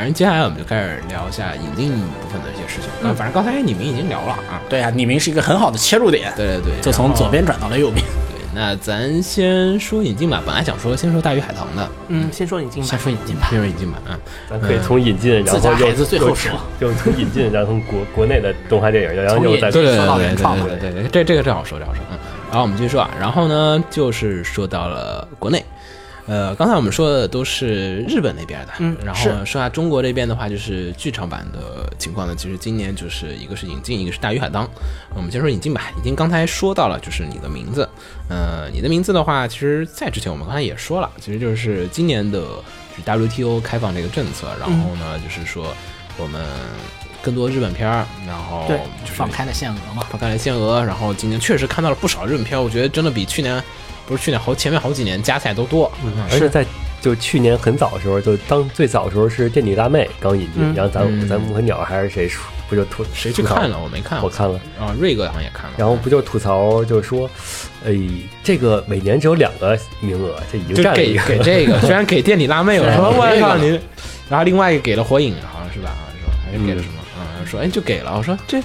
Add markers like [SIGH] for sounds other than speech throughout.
反正接下来我们就开始聊一下引进部分的一些事情。嗯，反正刚才你们已经聊了啊。对啊，你们是一个很好的切入点，对对对，就从左边转到了右边。对，那咱先说引进吧。本来想说先说大鱼海棠的，嗯，先说引进吧，先说引进吧，先说引进吧。嗯，咱可以从引进，然后孩子最后说，就从引进，然后从国国内的动画电影，[LAUGHS] 然后又再对对对到原创对对对，这这个正好说，正好说。嗯，然后我们继续说啊，然后呢，就是说到了国内。呃，刚才我们说的都是日本那边的，嗯，然后说下中国这边的话，就是剧场版的情况呢。其实今年就是一个是引进，一个是大鱼海棠。我们先说引进吧。引进刚才说到了，就是你的名字。呃，你的名字的话，其实在之前我们刚才也说了，其实就是今年的 WTO 开放这个政策，然后呢，就是说我们更多日本片儿，然后就是放开了限额嘛，放开了限额。然后今年确实看到了不少日本片，我觉得真的比去年。不是去年好前面好几年加起来都多，而且在就去年很早的时候，就当最早的时候是垫底辣妹刚引进，然后咱咱们和鸟还是谁不就吐谁去看了？我没看，我看了啊，瑞哥好像也看了。然后不就吐槽，就是说，哎，这个每年只有两个名额，这已经占了给给这个，[LAUGHS] 虽然给垫底辣妹，我 [LAUGHS] 说我靠你，然后另外一个给了火影，好像是吧？是吧？还是给了什么？嗯，说哎就给了，我说这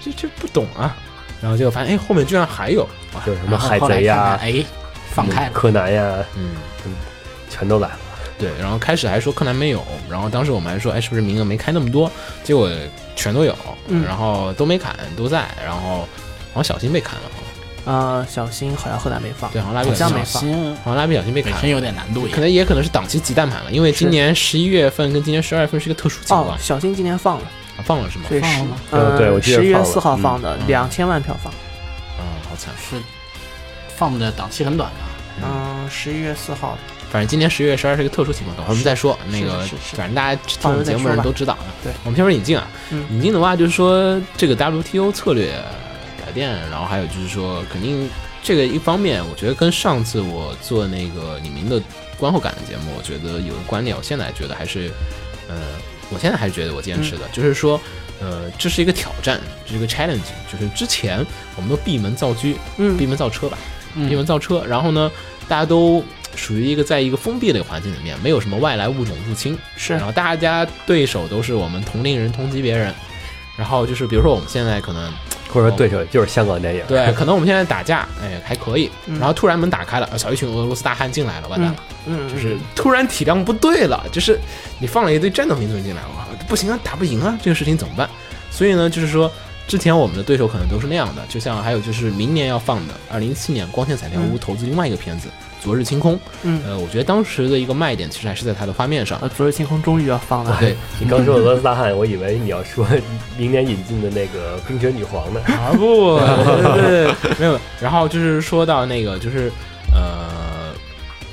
这这不懂啊，然后结果发现哎后面居然还有，就是什么海贼呀，哎。放开柯南呀，嗯，全都来了。对，然后开始还说柯南没有，然后当时我们还说，哎，是不是名额没开那么多？结果全都有，然后都没砍，都在。然后好像小新被砍了，啊，小新好像后来没放，对，好像蜡笔小新没放，好像蜡笔小新被砍，真有点难度，可能也可能是档期急淡盘了，因为今年十一月份跟今年十二月份是一个特殊情况。小新今年放了，放了是吗？放了吗？嗯，对，我记得十一月四号放的，两千万票房。嗯，好惨。是。放的档期很短的，嗯，十一月四号。反正今年十一月十二是一个特殊情况，等会儿我们再说。那个，反正大家听我们节目的人都知道啊。对，我们先说引进啊，引进的话就是说这个 WTO 策略改变，然后还有就是说肯定这个一方面，我觉得跟上次我做那个李明的观后感的节目，我觉得有个观点，我现在觉得还是，呃，我现在还是觉得我坚持的，就是说，呃，这是一个挑战，这是一个 challenge，就是之前我们都闭门造车，嗯，闭门造车吧。闭门造车，然后呢，大家都属于一个在一个封闭的环境里面，没有什么外来物种入侵，是。然后大家对手都是我们同龄人、同级别人，然后就是比如说我们现在可能，或者说对手就是香港电影，对，可能我们现在打架，哎，还可以，然后突然门打开了，小一群俄罗斯大汉进来了，完蛋了，嗯，就是突然体量不对了，就是你放了一堆战斗民族进来，哇，不行啊，打不赢啊，这个事情怎么办？所以呢，就是说。之前我们的对手可能都是那样的，就像还有就是明年要放的二零一七年光线彩条屋投资另外一个片子《昨日清空》。嗯，呃，我觉得当时的一个卖点其实还是在它的画面上。啊，《昨日清空》终于要放了。对 [LAUGHS] 你刚说俄罗斯大汉，我以为你要说明年引进的那个冰雪女皇呢。啊不，对对对没有。然后就是说到那个，就是呃，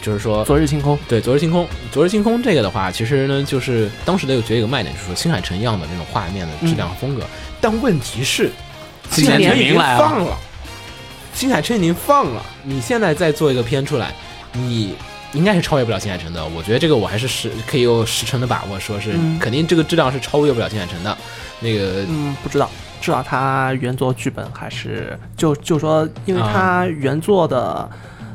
就是说《昨日星空》。对，《昨日星空》。《昨日星空》这个的话，其实呢，就是当时的有觉得一个卖点，就是说新海诚一样的那种画面的质量和风格。但问题是，新海诚已经放了，新海诚已经放了。你现在再做一个片出来，你应该是超越不了新海诚的。我觉得这个我还是十可以有十成的把握，说是肯定这个质量是超越不了新海诚的。那个，嗯，不知道，至少他原作剧本还是就就说，因为他原作的。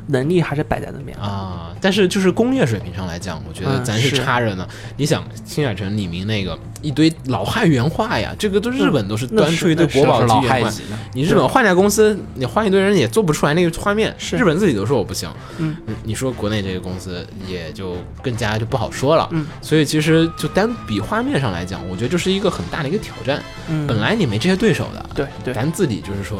能力还是摆在那边啊，但是就是工业水平上来讲，我觉得咱是差着呢。你想，新海诚、李明那个一堆老汉原画呀，这个都日本都是端出一堆国宝级原画。你日本换家公司，你换一堆人也做不出来那个画面。是日本自己都说我不行。嗯，你说国内这个公司也就更加就不好说了。嗯，所以其实就单比画面上来讲，我觉得这是一个很大的一个挑战。嗯，本来你没这些对手的。对对，咱自己就是说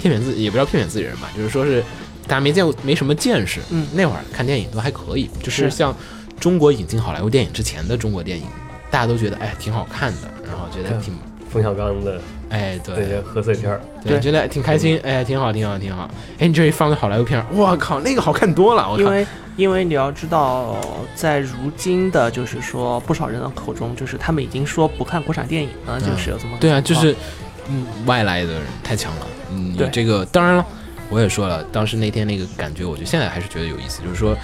骗骗自己，也不知道骗骗自己人吧，就是说是。大家没见过，没什么见识。嗯，那会儿看电影都还可以，就是像中国引进好莱坞电影之前的中国电影，大家都觉得哎挺好看的，然后觉得挺冯小刚的哎对贺岁片儿，对觉得挺开心，哎挺好挺好挺好。哎你这一放个好莱坞片儿，我靠那个好看多了。因为因为你要知道，在如今的就是说不少人的口中，就是他们已经说不看国产电影了，就是有这么对啊，就是嗯外来的人太强了。嗯，这个当然了。我也说了，当时那天那个感觉，我觉得现在还是觉得有意思。就是说，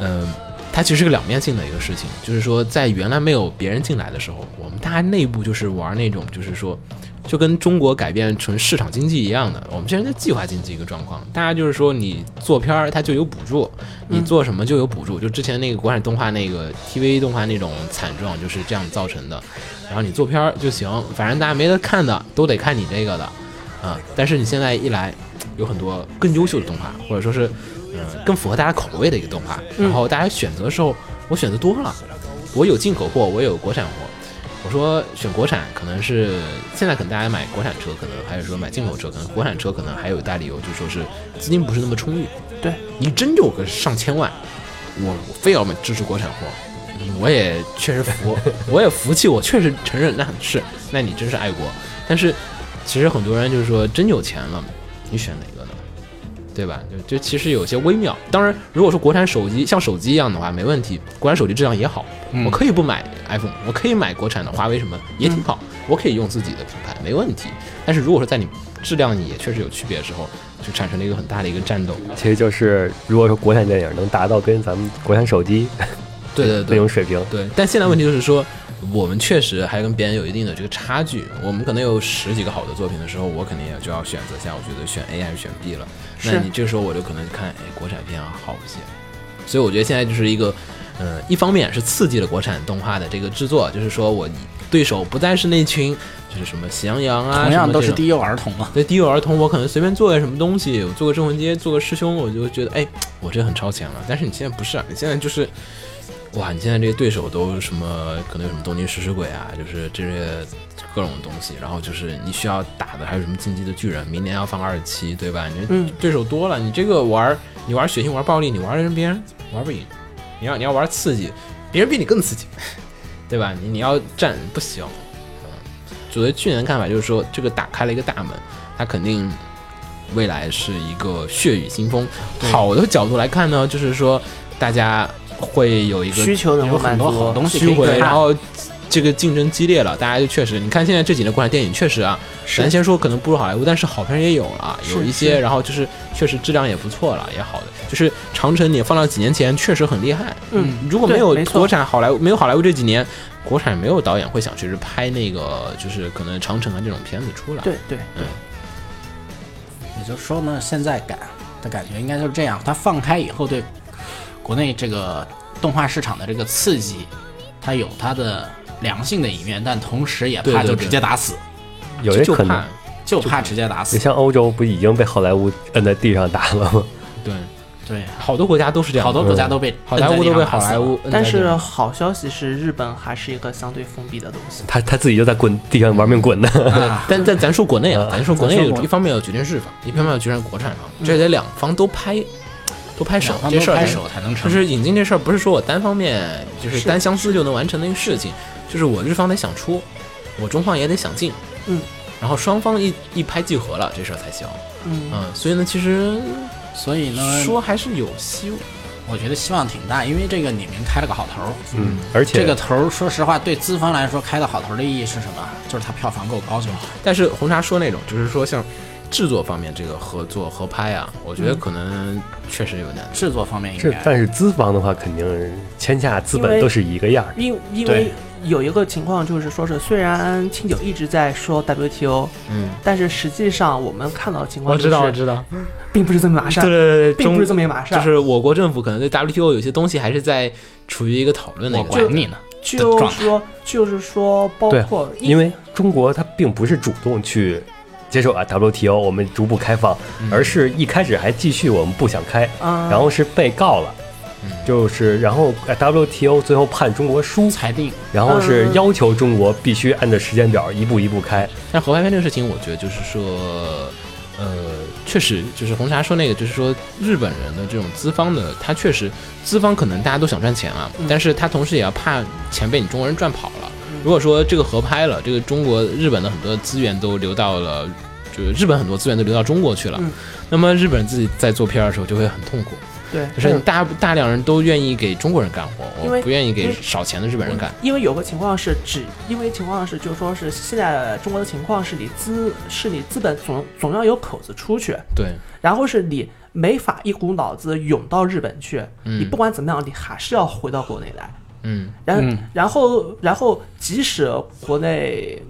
嗯，它其实是个两面性的一个事情。就是说，在原来没有别人进来的时候，我们大家内部就是玩那种，就是说，就跟中国改变成市场经济一样的，我们现在在计划经济一个状况，大家就是说你做片儿它就有补助，你做什么就有补助，就之前那个国产动画那个 TV 动画那种惨状就是这样造成的。然后你做片儿就行，反正大家没得看的都得看你这个的，啊，但是你现在一来有很多更优秀的动画，或者说是嗯更符合大家口味的一个动画，然后大家选择的时候我选择多了，我有进口货，我有国产货。我说选国产可能是现在可能大家买国产车，可能还是说买进口车，可能国产车可能还有一大理由，就说是资金不是那么充裕。对你真有个上千万，我我非要买支持国产货，我也确实服，[LAUGHS] 我也服气，我确实承认那是，那你真是爱国。但是其实很多人就是说真有钱了，你选哪个呢？对吧？就就其实有些微妙。当然，如果说国产手机像手机一样的话，没问题，国产手机质量也好，我可以不买 iPhone，我可以买国产的华为什么也挺好，我可以用自己的品牌，没问题。但是如果说在你质量也确实有区别的时候，就产生了一个很大的一个战斗。其实就是如果说国产电影能达到跟咱们国产手机对对那对种水平，对，但现在问题就是说，我们确实还跟别人有一定的这个差距。我们可能有十几个好的作品的时候，我肯定也就要选择一下，我觉得选 A 还是选 B 了。那你这时候我就可能看，哎，国产片好一些。所以我觉得现在就是一个，呃，一方面是刺激了国产动画的这个制作，就是说我对手不再是那群就是什么喜羊羊啊，同样都是低幼儿童嘛。对低幼儿童，我可能随便做个什么东西，我做个镇魂街，做个师兄，我就觉得哎，我这很超前了。但是你现在不是啊，你现在就是，哇，你现在这些对手都什么，可能有什么东京食尸鬼啊，就是这些各种东西，然后就是你需要打的还有什么进击的巨人，明年要放二十七，对吧？你嗯对手多了，你这个玩儿，你玩血腥玩暴力，你玩人别人玩不赢，你要你要玩刺激，别人比你更刺激，[LAUGHS] 对吧？你你要战不行。作为去年的看法，就是说这个打开了一个大门，它肯定未来是一个血雨腥风。好的角度来看呢，就是说大家会有一个需求能够满有很多好，东西可虚伪，以看然后这个竞争激烈了，大家就确实，你看现在这几年国产电影确实啊，咱先说可能不如好莱坞，但是好片也有了，有一些，然后就是确实质量也不错了，也好的，就是长城你放到几年前确实很厉害，嗯，如果没有国产好莱坞，没有好莱坞这几年，国产没有导演会想去拍那个就是可能长城啊这种片子出来，对对也就是说呢，现在感的感觉应该就是这样，它放开以后对国内这个动画市场的这个刺激，它有它的良性的一面，但同时也怕就直接打死，有人可能。就怕直接打死。你像欧洲不已经被好莱坞摁在地上打了吗？[LAUGHS] 对，对，好多国家都是这样，好多国家都被好莱坞都被好莱坞摁但是好消息是，日本还是一个相对封闭的东西。他他自己就在滚地上玩命滚呢。啊，[LAUGHS] 但但咱说国内啊，嗯咱说国内一方面要决定日方，一方面要决定国产方，这得两方都拍，都拍手这事儿才都拍手才能成就。是引进这事儿不是说我单方面就是是单相思就能完成的一个事情，就是我日方得想出，我中方也得想进，嗯，然后双方一一拍即合了，这事儿才行，嗯，嗯，所以呢，其实所以呢，说还是有希望，我觉得希望挺大，因为这个李明开了个好头儿。嗯，而且这个头儿，说实话，对资方来说开的好头儿的意义是什么？就是它票房够高就好。但是红茶说那种，就是说像制作方面这个合作合拍啊，我觉得可能确实有难度。制作方面应是，该但是资方的话，肯定签下资本都是一个样儿。因因为有一个情况就是说是，虽然清酒一直在说 WTO，嗯，但是实际上我们看到的情况就是，知道，并不是这么一码事儿，对对并不是这么一码事儿。就是我国政府可能对 WTO 有些东西还是在处于一个讨论的一个管你呢。就是说，就是说，包括因为中国它并不是主动去接受啊 WTO，我们逐步开放，而是一开始还继续我们不想开，嗯，然后是被告了，嗯。就是然后呃 WTO 最后判中国输，裁定。然后是嗯。要求中国必须按照时间表一步一步开。但合拍片这个事情，我觉得就是说，呃，确实就是红茶说那个，就是说日本人的这种资方的，他确实资方可能大家都想赚钱啊，嗯。但是他同时也要怕钱被你中国人赚跑了。如果说这个合拍了，这个中国日本的很多资源都流到了，就是日本很多资源都流到中国去了，嗯。那么日本人自己在做片儿的时候就会很痛苦，对，就是大大量人都愿意给中国人干活，因为我不愿意给少钱的日本人干。因为有个情况是只，因为情况是，就是说是现在中国的情况是你资是你资本总总要有口子出去，对，然后是你没法一股脑子涌到日本去，嗯。你不管怎么样，你还是要回到国内来。嗯。然、嗯。然后然后即使国内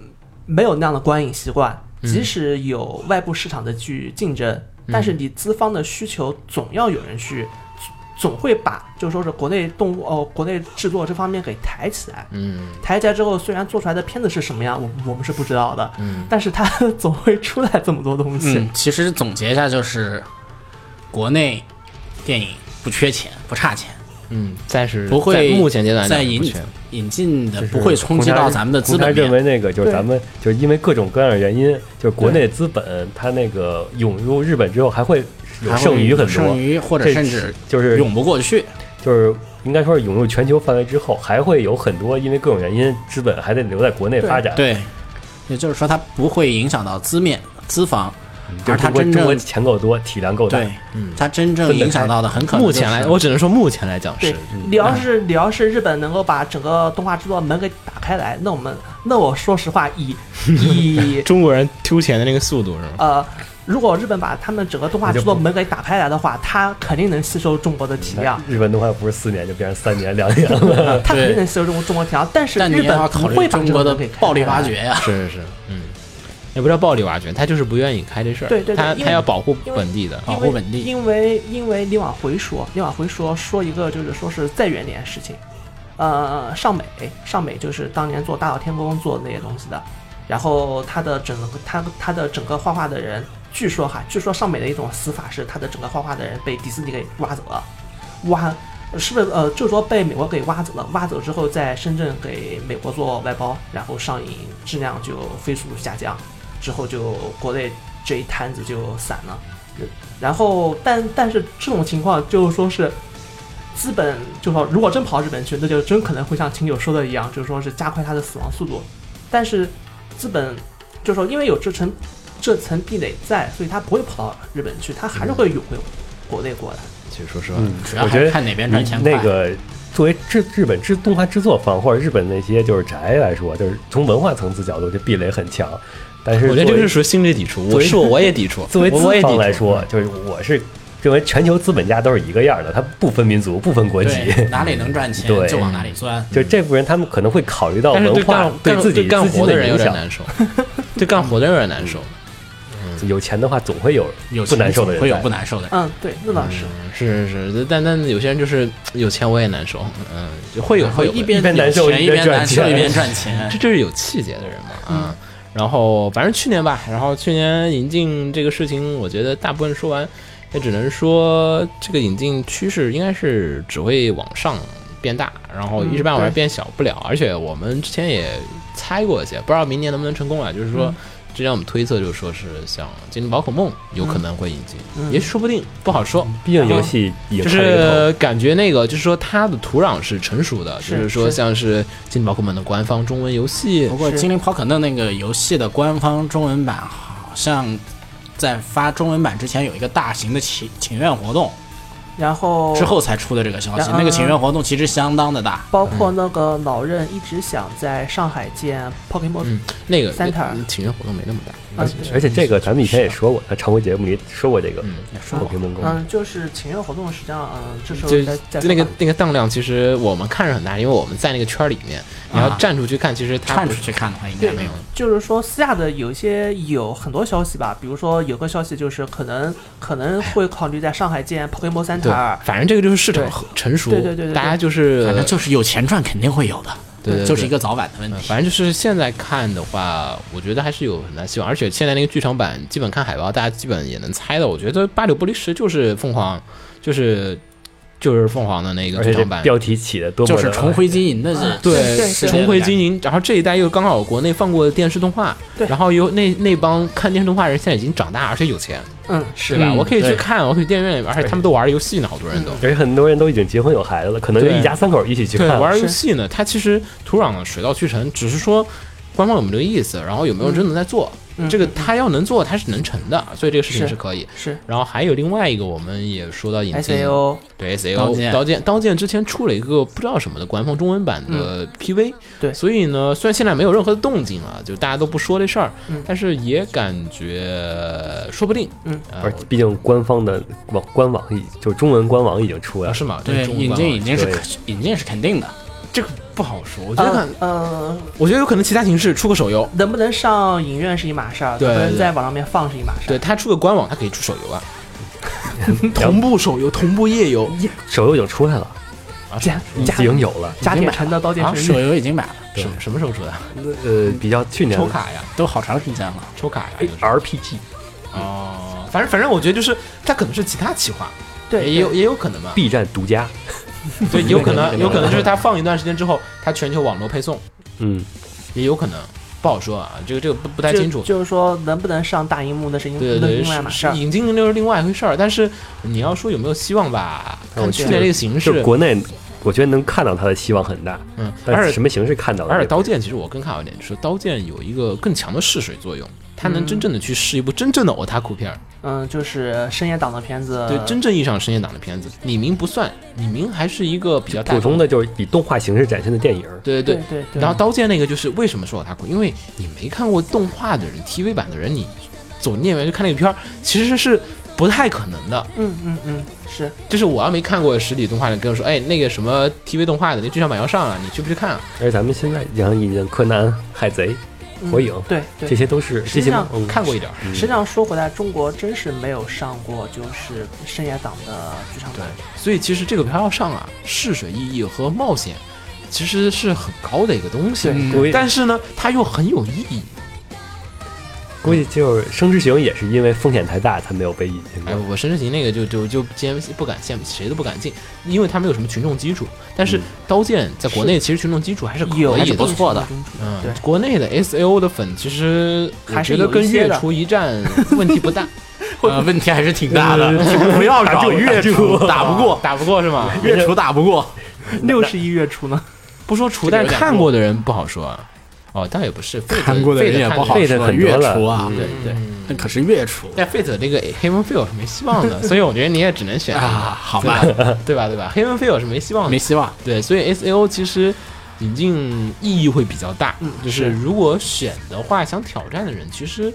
没有那样的观影习惯，嗯。即使有外部市场的去竞争，但是你资方的需求总要有人去，总会把就是说是国内动物哦，国内制作这方面给抬起来。嗯。抬起来之后，虽然做出来的片子是什么样，我我们是不知道的，嗯。[LAUGHS] 但是它 [LAUGHS] 总会出来这么多东西。嗯，其实总结一下就是，国内电影不缺钱，不差钱，嗯，暂时不会在目前阶段在引引进的不会冲击到咱们的资本面。认为那个就是咱们就是因为各种各样的原因，就是国内资本它那个涌入日本之后还会有剩余很多剩多，余或者甚至就是涌不过去。就是应该说是涌入全球范围之后，还会有很多因为各种原因，资本还得留在国内发展。对，也就是说它不会影响到资面资方，就是而它真中国中国正钱够多，体量够大。对，它真正影响到的很可能目前来，我只能说目前来讲是，你要是你要是日本能够把整个动画制作门给打开来，那我们那我说实话，以 [LAUGHS] 以 [LAUGHS] 中国人丢钱的那个速度是吗？呃，如果日本把他们整个动画制作门给打开来的话，他肯定能吸收中国的体量，日本动画不是四年就变成三年、两年了。[LAUGHS] 他肯定能吸收中国中国体量，但是日本也要考虑不会把中国的暴力挖掘呀。是是是，嗯，也不叫暴力挖掘，他就是不愿意开这事儿，对对对他他要保护本地的，保护本地因为因为你往回说，你往回说说一个就是说是再远点的事情，呃，上美上美就是当年做大闹天宫做那些东西的，然后他的整个他他的整个画画的人，据说哈，据说上美的一种死法是他的整个画画的人被迪士尼给挖走了，挖。是不是呃，就是说被美国给挖走了，挖走之后在深圳给美国做外包，然后上映质量就飞速下降，之后就国内这一摊子就散了。然后，但但是这种情况就是说是资本，就说如果真跑到日本去，那就真可能会像秦九说的一样，就是说是加快它的死亡速度。但是资本就是说，因为有这层这层壁垒在，所以他不会跑到日本去，他还是会涌回国内过来。其实说实话，嗯我觉得看哪边赚钱快。那个作为制日本制动画制作方或者日本那些就是宅来说，就是从文化层次角度，这壁垒很强。但是我觉得这个是属于心理抵触，我是我我也抵触，作为资方来说，就是我是认为全球资本家都是一个样的，他不分民族，不分国籍。哪里能赚钱 [LAUGHS] 就往哪里钻。就这部分人，他们可能会考虑到文化干干自己干活的人有。点难受，[LAUGHS] 对干活的人有点难受。有钱的话，总会有有不难受的人会有不难受的人。嗯，对，那倒是。嗯是是是，但但有些人就是有钱我也难受，嗯，就会有会有一边难受一一边赚边难受钱一边赚钱这。就是有气节的人嘛啊。然后反正去年吧，然后去年引进这个事情，我觉得大部分说完，也只能说这个引进趋势应该是只会往上变大，然后一时半会儿变小不了。而且我们之前也猜过一些，不知道明年能不能成功啊？就是说。之前我们推测就是说是像《精灵宝可梦》有可能会引进，嗯。也说不定，不好说。毕竟游戏就是感觉那个，就是说它的土壤是成熟的，是就是说像是《精灵宝可梦》的官方中文游戏不，过《精灵宝可梦》那个游戏的官方中文版好像在发中文版之前有一个大型的请请愿活动，然后之后才出的这个消息那个请愿活动其实相当的大，包括那个老任一直想在上海建 Pokemon，、嗯那个 Center 那情缘活动没那么大。啊而且这个咱们以前也说过，在常规节目里说过这个嗯说过 Pokemon Go。嗯，就是请愿活动实际上，嗯，这时候就在在那个那个当量，其实我们看着很大，因为我们在那个圈儿里面，你要啊。站出去看，其实他不是看出去看的话应该没有。就是说私下的有一些有很多消息吧，比如说有个消息就是可能可能会考虑在上海建 Pokemon 对 Center，，反正这个就是市场很成熟，对对对对对大家就是反正就是有钱赚肯定会有的，对对对就是一个早晚的问嗯题。反正就是现在看的话，我觉得还是有很大希望，而且现在那个剧场版，基本看海报，大家基本也能猜到。我觉得八九不离十就是凤凰，就是就是凤凰的那个剧场版，标题起的多么的就是重回经营的是对对对重回经营。然后这一代又刚好国内放过的电视动画，对然后又那那帮看电视动画人现在已经长大，而且有钱，嗯，是吧？嗯我可以去看，我可以电影院里面，而且他们都玩游戏呢，好多人都。而且很多人都已经结婚有孩子了，可能就一家三口一起去对，看。玩游戏呢，它其实土壤水到渠成，只是说官方有没有这个意思，然后有没有真的在做。嗯这个他要能做，他是能成的，所以这个事情是是可以。是。然后还有另外一个，我们也说到引进 SAO，对 S A 刀 O 剑。刀剑刀剑之前出了一个不知道什么的官方中文版的 P V，、对。所以呢，虽然现在没有任何的动静了，就大家都不说这事儿，嗯。但是也感觉说不定，嗯。毕竟官方的网官网已就中文官网已经出来了，啊是吗？对引中文官网进已经是对。引进是肯定的，这个不好说，我觉得可呃呃，我觉得有可能其他形式出个手游，能不能上影院是一码事儿，对能不能在网上面放是一码事儿。对他出个官网，他可以出手游啊，[LAUGHS] 同步手游，同步页游，手游已经出来了，加已加经有了，加铁城的刀剑啊，神域。手游已经买了，什什么时候出的？呃，比较去年。抽卡呀，都好长时间了。抽卡呀，就是。RPG 哦，反正反正我觉得就是它可能是其他企划，对，也有也有可能嘛，B 站独家，[LAUGHS] 对，有可能有可能就是它放一段时间之后，它全球网络配送，嗯，也有可能不好说啊，这个这个不不太清楚。就是说能不能上大荧幕那是另那对对对，另外一码事儿。引进那是另外一回事儿，但是你要说有没有希望吧，看去年这个形就是势，国内，我觉得能看到它的希望很大，嗯，但而且是什么形式看到的？而且刀剑其实我更看好一点，就是刀剑有一个更强的试水作用，它能嗯真正的去试一部真正的 otaku 片儿，嗯，就是深夜档的片子，对真正意义上深夜档的片子，李明不算，李明还是一个比较大普通的就是以动画形式展现的电影，对对对对对。然后刀剑那个就是为什么说 otaku？因为你没看过动画的人，TV 版的人，你走电影院去看那个片儿，其实是不太可能的。嗯嗯嗯，是就是我要没看过实体动画的，跟我说，哎，那个什么 TV 动画的那剧场版要上了，你去不去看啊？而且咱们现在已经引进柯南、海贼、火影，嗯对对这。些都是这些实际上嗯看过一点。实际上说回来，中国真是没有上过就是深夜档的剧场对版。，所以其实这个片要上啊，试水意义和冒险其实是很高的一个东西，嗯估计但是呢，它又很有意义。估计就是《生之行》也是因为风险太大才没有被引进。我生之行那个就就就先不敢进谁都不敢进，因为他没有什么群众基础。但是刀剑在国内其实群众基础还是可以有的，还是不错的嗯对，国内的 S A O 的粉其实我还是觉得跟月厨一战 [LAUGHS] 问题不大，[LAUGHS] 呃，问题还是挺大的，呃不要找月打住厨打不过，打不过是吗？月厨打不过。[LAUGHS] 六十一月初呢？不说厨，这个有点但看过的人不好说啊。哦，倒也不是，看过的人也不好说，月很多了厨啊，嗯对对。那可是月厨但 Fate 这个 Heaven Feel 是没希望的，所以我觉得你也只能选啊，好吧，对吧？对吧？Heaven Feel 是没希望的没，希望。对，所以 S A O 其实引进意义会比较大。嗯就是如果选的话，想挑战的人其实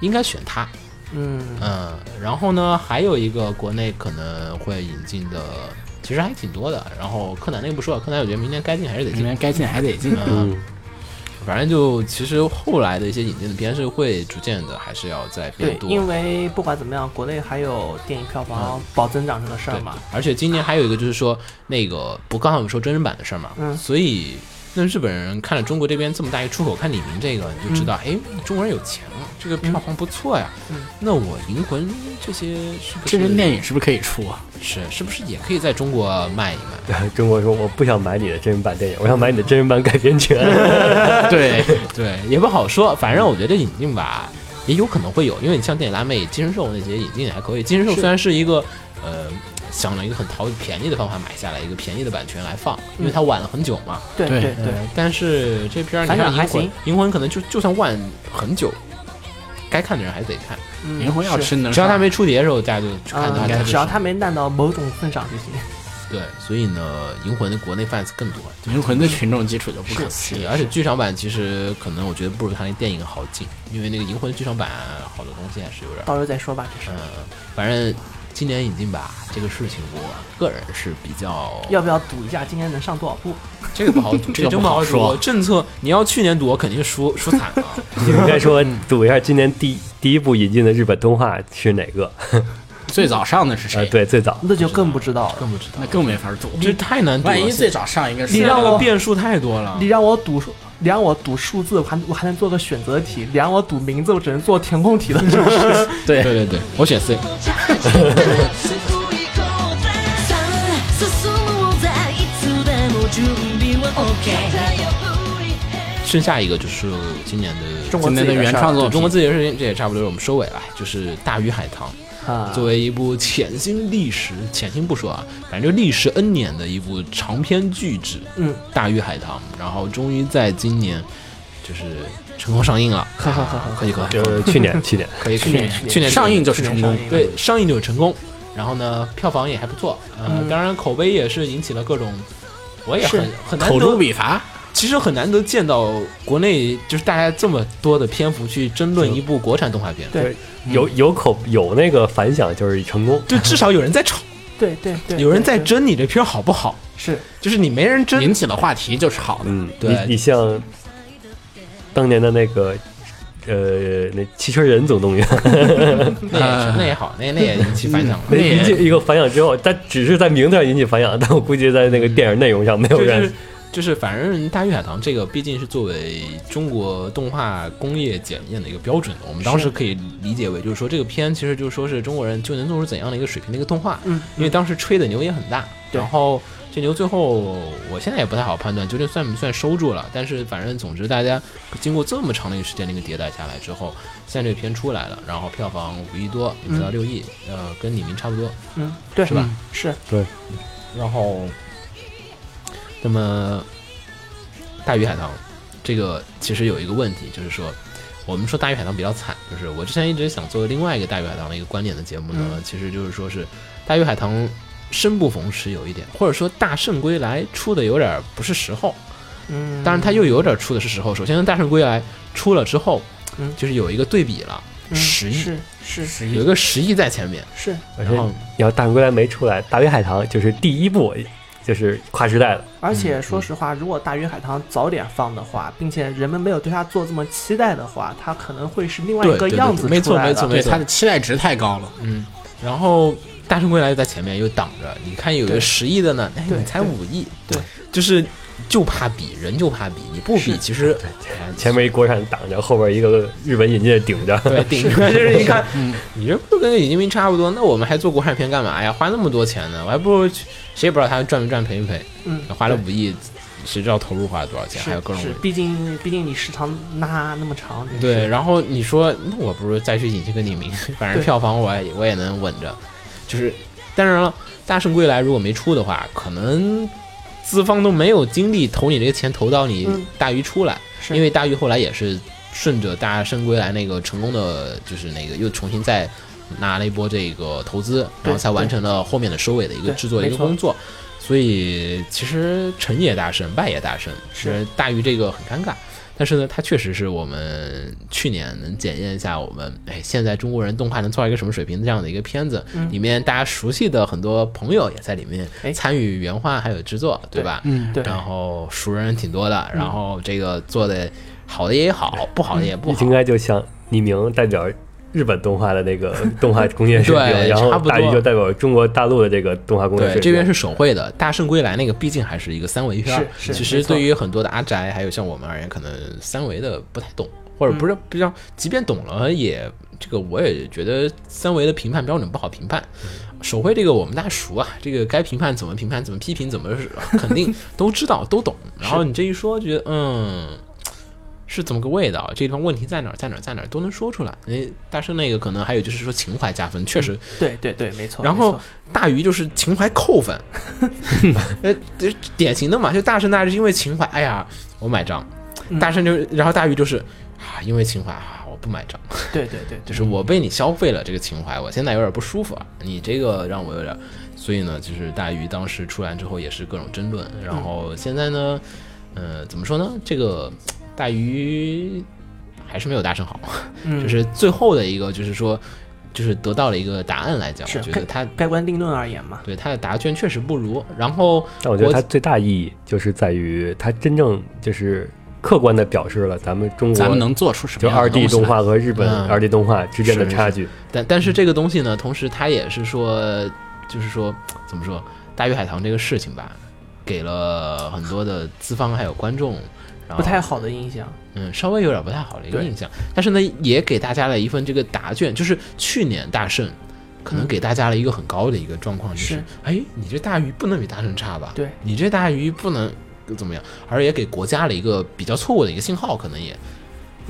应该选它。嗯，嗯，然后呢，还有一个国内可能会引进的，其实还挺多的。然后柯南那个不说了，柯南我觉得明年该进还是得进。明年该进还得进。嗯，嗯，反正就其实后来的一些引进的片是会逐渐的还是要在变对，多。因为不管怎么样，国内还有电影票房保增长这个事儿对嘛。而且今年还有一个就是说，那个不刚才我们说真人版的事儿嘛，嗯所以那日本人看了中国这边这么大一出口，看李明这个，你就知道，哎、中国人有钱了，这个票房不错呀。嗯那我银魂这些是不是真人电影是不是可以出啊？是是不是也可以在中国卖一卖？[LAUGHS] 中国说我不想买你的真人版电影，我想买你的真人版改编权。[LAUGHS] 对，对，也不好说。反正我觉得引进吧，也有可能会有，因为你像电影辣妹、金神兽那些引进也还可以。金神兽虽然是一个呃。想了一个很淘便宜的方法买下来一个便宜的版权来放，因为它晚了很久嘛。对对对呃，但是这片儿你反看银魂响还行，银魂可能就就算晚很久，该看的人还是得看。嗯银魂要是吃能只要它没出碟的时候，大家就去看它。只要是他没烂到某种份上就行。[LAUGHS] 对，所以呢，银魂的国内 fans 更多。银魂的群众基础就不可思议，，而且剧场版其实可能我觉得不如它那电影好进，因为那个银魂剧场版好多东西还是有点儿。到时候再说吧，这是嗯，反正今年引进吧，这个事情我个人是比较要不要赌一下今年能上多少部？这个不好赌，[LAUGHS] 这个真不好说说。政策你要去年赌，我肯定输输惨了。[LAUGHS] 你应该说赌一下今年第第一部引进的日本动画是哪个？最早上的是呃，谁？对，最早那就更不知道了。更不知道，那更没法赌。这太难赌了。万一最早上一个是现在让我的变数太多了你。让我赌，你让我赌数字，我还我还能做个选择题；你让我赌名字，我只能做填空题了，是不是？对对对对，我选 C。[LAUGHS] 剩下一个就是今年的中国今年的原创作品，中国自己的事情，这也差不多，我们收尾了，就是《大鱼海棠》。啊，作为一部潜心历史，潜心不说啊，反正就历时 N 年的一部长篇巨制《嗯，大鱼海棠》，然后终于在今年就是成功上映了，可以可以。就是去年，[LAUGHS] 去年，可以，去年去年上映就是成功。对，上映就是成功，然后呢，票房也还不错，呃，嗯。当然口碑也是引起了各种，我也很很难口诛得，笔伐，其实很难得见到国内就是大家这么多的篇幅去争论一部国产动画片，对。有有口有那个反响，就是成功。就至少有人在吵，对对对，有人在争你这片好不好，是。就是你没人争，引起了话题就是好的。嗯，对。你你像当年的那个呃，那汽车人总动员，[LAUGHS] 那也那也好，那那也引起反响了。那引起一个反响之后，但只是在名字上引起反响，但我估计在那个电影内容上没有就人是就是，反正《大鱼海棠》这个毕竟是作为中国动画工业检验的一个标准的，我们当时可以理解为，就是说这个片其实就是说是中国人就能做出怎样的一个水平的一个动画。嗯，因为当时吹的牛也很大，对然后这牛最后我现在也不太好判断究竟算不算收住了，但是反正总之大家经过这么长的一个时间的一个迭代下来之后，现在这个片出来了，然后票房五亿多，五到六亿，呃，跟李明差不多，嗯，对，是吧是对，然后，那么大鱼海棠这个其实有一个问题，就是说，我们说大鱼海棠比较惨，就是我之前一直想做另外一个大鱼海棠的一个观点的节目呢，其实就是说是大鱼海棠生不逢时有一点，或者说大圣归来出的有点不是时候，嗯，当然它又有点出的是时候。首先，大圣归来出了之后，嗯。就是有一个对比了，嗯十亿，是是是。有一个十亿在前面，是，然后你要大圣归来没出来，大鱼海棠就是第一部，就是跨时代的。而且说实话，如果大鱼海棠早点放的话，并且人们没有对它做这么期待的话，它可能会是另外一个样子没错出来的对，没错没错。它的期待值太高了。嗯，然后大圣归来在前面又挡着，你看有个对。十亿的呢，哎，你才对。五亿，对，就是就怕比，人就怕比，你不比，其实哎前面一国产挡着，后边一个日本引进的顶着。对 [LAUGHS] 顶着，就是一看，[LAUGHS] 你这不跟尹金明差不多，那我们还做国产片干嘛呀？花那么多钱呢，我还不如去，谁也不知道他赚没赚赔没赔，嗯，花了五亿，谁知道投入花了多少钱，还有各种。是，毕竟毕竟你时长拉那么长，对，然后你说，那我不如再去引进个李明，[LAUGHS] 反正票房我也我也能稳着。就是，当然了，《大圣归来》如果没出的话，可能资方都没有精力投你这个钱投到你嗯。大鱼出来，是。因为大鱼后来也是顺着《大圣归来》那个成功的，就是那个又重新再拿了一波这个投资，然后才完成了后面的收尾的一个制作的一个工作。所以其实成也大圣，败也大圣，是大鱼这个很尴尬。但是呢，它确实是我们去年能检验一下我们哎，现在中国人动画能做到一个什么水平这样的一个片子，嗯里面大家熟悉的很多朋友也在里面哎参与原画还有制作，对吧？嗯，对然后熟人挺多的，然后这个做的好的也好，不好的也不好应。该就像李明代表日本动画的那个 [LAUGHS] 动画工业水平，对然后大鱼就代表中国大陆的这个动画工业水对，平。这边是手绘的，《大圣归来》那个毕竟还是一个三维片儿，是是其实对于很多的阿宅，还有像我们而言，可能三维的不太懂，或者不是比较，即便懂了也这个我也觉得三维的评判标准不好评判。手绘这个我们大家熟啊，这个该评判怎么评判，怎么批评，怎么是肯定 [LAUGHS] 都知道都懂。然后你这一说，觉得嗯。是怎么个味道？这地方问题在哪儿？在哪儿？在哪儿？都能说出来。哎，大圣那个可能还有就是说情怀加分，确实对对对，没错。然后大鱼就是情怀扣分，呃，[LAUGHS] 这典型的嘛，就大圣大是因为情怀，哎呀，我买账，嗯大圣就然后大鱼就是啊，因为情怀啊，我不买账，对对对，就是我被你消费了这个情怀，我现在有点不舒服啊，你这个让我有点，所以呢，就是大鱼当时出来之后也是各种争论，然后现在呢，呃，怎么说呢，这个大鱼还是没有大圣好，嗯就是最后的一个就是说。就是得到了一个答案来讲，我觉得他盖棺定论而言嘛，对他的答卷确实不如。然后但我觉得他最大意义就是在于他真正就是客观的表示了咱们中国咱们能做出什么就二 D 动画和日本嗯二 D 动画之间的是是差距。但但是这个东西呢，同时它也是说，就是说怎么说，大鱼海棠这个事情吧，给了很多的资方还有观众，不太好的印象。嗯，稍微有点不太好的一个印象。但是呢，也给大家了一份这个答卷，就是去年大圣可能嗯给大家了一个很高的一个状况，就是是哎，你这大鱼不能比大圣差吧？对你这大鱼不能怎么样，而也给国家了一个比较错误的一个信号，可能也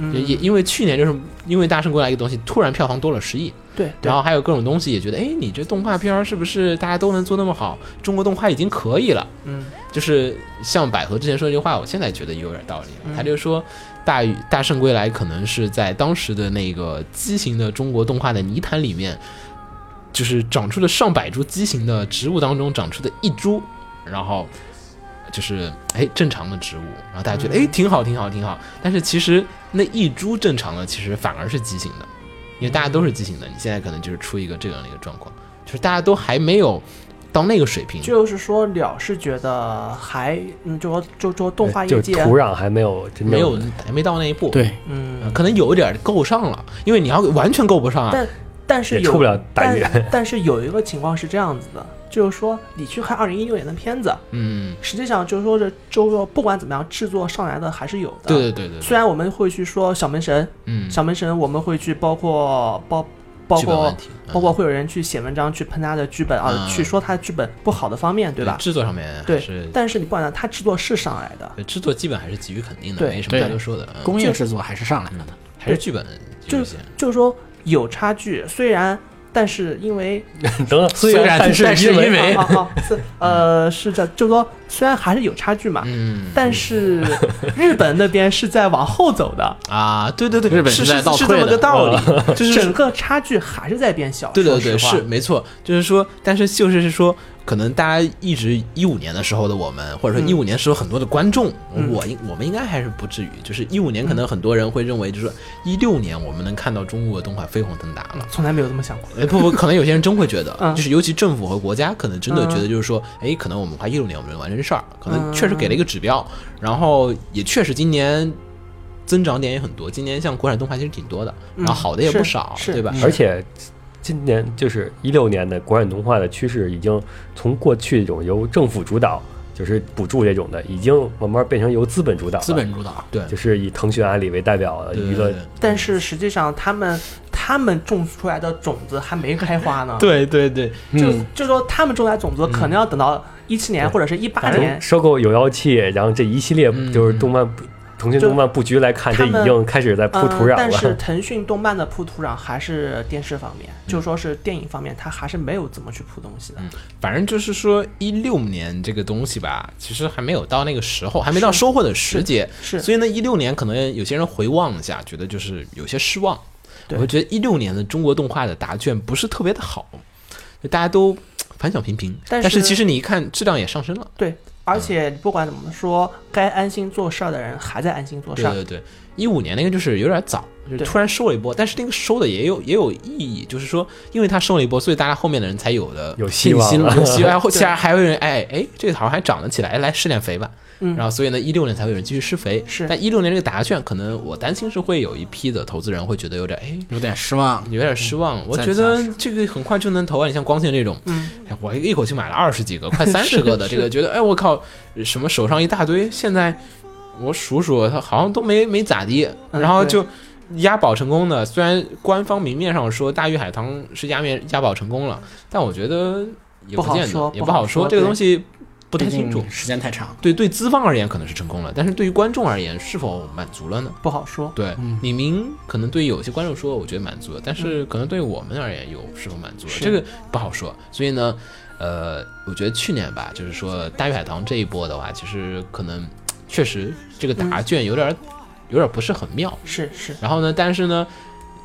嗯，也也因为去年就是因为大圣归来一个东西，突然票房多了十亿。对，对然后还有各种东西也觉得，哎，你这动画片儿是不是大家都能做那么好？中国动画已经可以了。嗯，就是像百合之前说这句话，我现在觉得有点道理。嗯他就说，大禹大圣归来可能是在当时的那个畸形的中国动画的泥潭里面，就是长出了上百株畸形的植物当中长出的一株，然后就是哎正常的植物，然后大家觉得哎挺好挺好挺好，但是其实那一株正常的其实反而是畸形的，因为大家都是畸形的，你现在可能就是出一个这样的一个状况，就是大家都还没有到那个水平，就是说鸟是觉得还嗯，就说就说动画就业界土壤还没有没有还没到那一步。对，嗯呃，可能有一点够上了，因为你要完全够不上啊。但但是有出不了大但院。[LAUGHS] 但是有一个情况是这样子的，就是说你去看二零一六年的片子，嗯，实际上就是说这就是说不管怎么样，制作上来的还是有的。对对对对对，虽然我们会去说小门神，嗯，小门神我们会去包括包包括包括会有人去写文章去喷他的剧本啊，嗯去说他剧本不好的方面，对吧？制作上面对但是你不管他，他制作是上来的，对制作基本还是给予肯定的，对没什么对太多说的。嗯工业制作还是上来了的。还是剧本就就是说有差距，虽然。但是因为 [LAUGHS] 虽虽然但是因为啊啊啊是呃是这，就是说虽然还是有差距嘛，嗯，但是日本那边是在往后走的，啊，对对对，日本是是在倒是这么个道理，就是整个差距还是在变小。对对对，是没错，就是说，但是就是是说，可能大家一直一五年的时候的我们，或者说嗯。一五年时候很多的观众，嗯。我应我们应该还是不至于，就是一五年可能很多人会认为，就是说一六年我们能看到中国的动画飞黄腾达了。从来没有这么想过。哎不不，可能有些人真会觉得，嗯。就是尤其政府和国家可能真的嗯觉得，就是说，哎，可能我们快一六年我们能完成事儿，可能嗯。确实给了一个指标，然后也确实今年增长点也很多，今年像国产动画其实挺多的，嗯。然后好的也不少，是。对吧？而且今年就是一六年的国产动画的趋势，已经从过去这种由政府主导，就是补助这种的，已经慢慢变成由资本主导。资本主导，对就是以腾讯、阿里为代表的娱乐对对对但是实际上，他们他们种出来的种子还没开花呢。[LAUGHS] 对对对，就嗯就说他们种来种子，可能要等到一七年或者是一八年。收购有妖气，然后这一系列嗯就是动漫布，腾讯就动漫布局来看，这已经开始在铺土壤嗯，但是。腾讯动漫的铺土壤还是电视方面，嗯就说是电影方面，它还是没有怎么去铺东西的。反正就是说一六年这个东西吧，其实还没有到那个时候，还没到收获的时节，是所以呢，一六年可能有些人回望一下，觉得就是有些失望。对我觉得一六年的中国动画的答卷不是特别的好，就大家都反响平平，但是但其实你一看质量也上升了。对，而且不管怎么说，该安心做事儿的人还在安心做事儿。对对对，一五年那个就是有点早，就是突然收了一波，但是那个收的也有也有意义，就是说，因为他收了一波，所以大家后面的人才有的有信心了 [LAUGHS] 有希望，后期还会有人哎哎，这个好像还长了起来，哎来施点肥吧。嗯然后所以呢，一六年才会有人继续施肥。是但一六年这个答卷，可能我担心是会有一批的投资人会觉得有点哎。有点失望。有点失望，我觉得这个很快就能投啊！你像光线这种，嗯，哎，我一口气买了二十几个，快 [LAUGHS] 三十个的，这个觉得，哎，我靠，什么手上一大堆，现在我数数，它好像都没没咋地，嗯然后就押宝成功的。虽然官方明面上说大鱼海棠是押面押宝成功了，但我觉得也不见得，也不好说这个东西不太清楚。时间太长，对对，资方而言可能是成功了，但是对于观众而言是否满足了呢？不好说。对，嗯李明可能对于有些观众说，我觉得满足了，但是可能对于我们而言有是否满足了，是这个不好说。所以呢，呃，我觉得去年吧，就是说大鱼海棠这一波的话，其实可能 [TSK] 确实这个答卷有点儿、有点儿不是很妙。是是，然后呢，但是呢。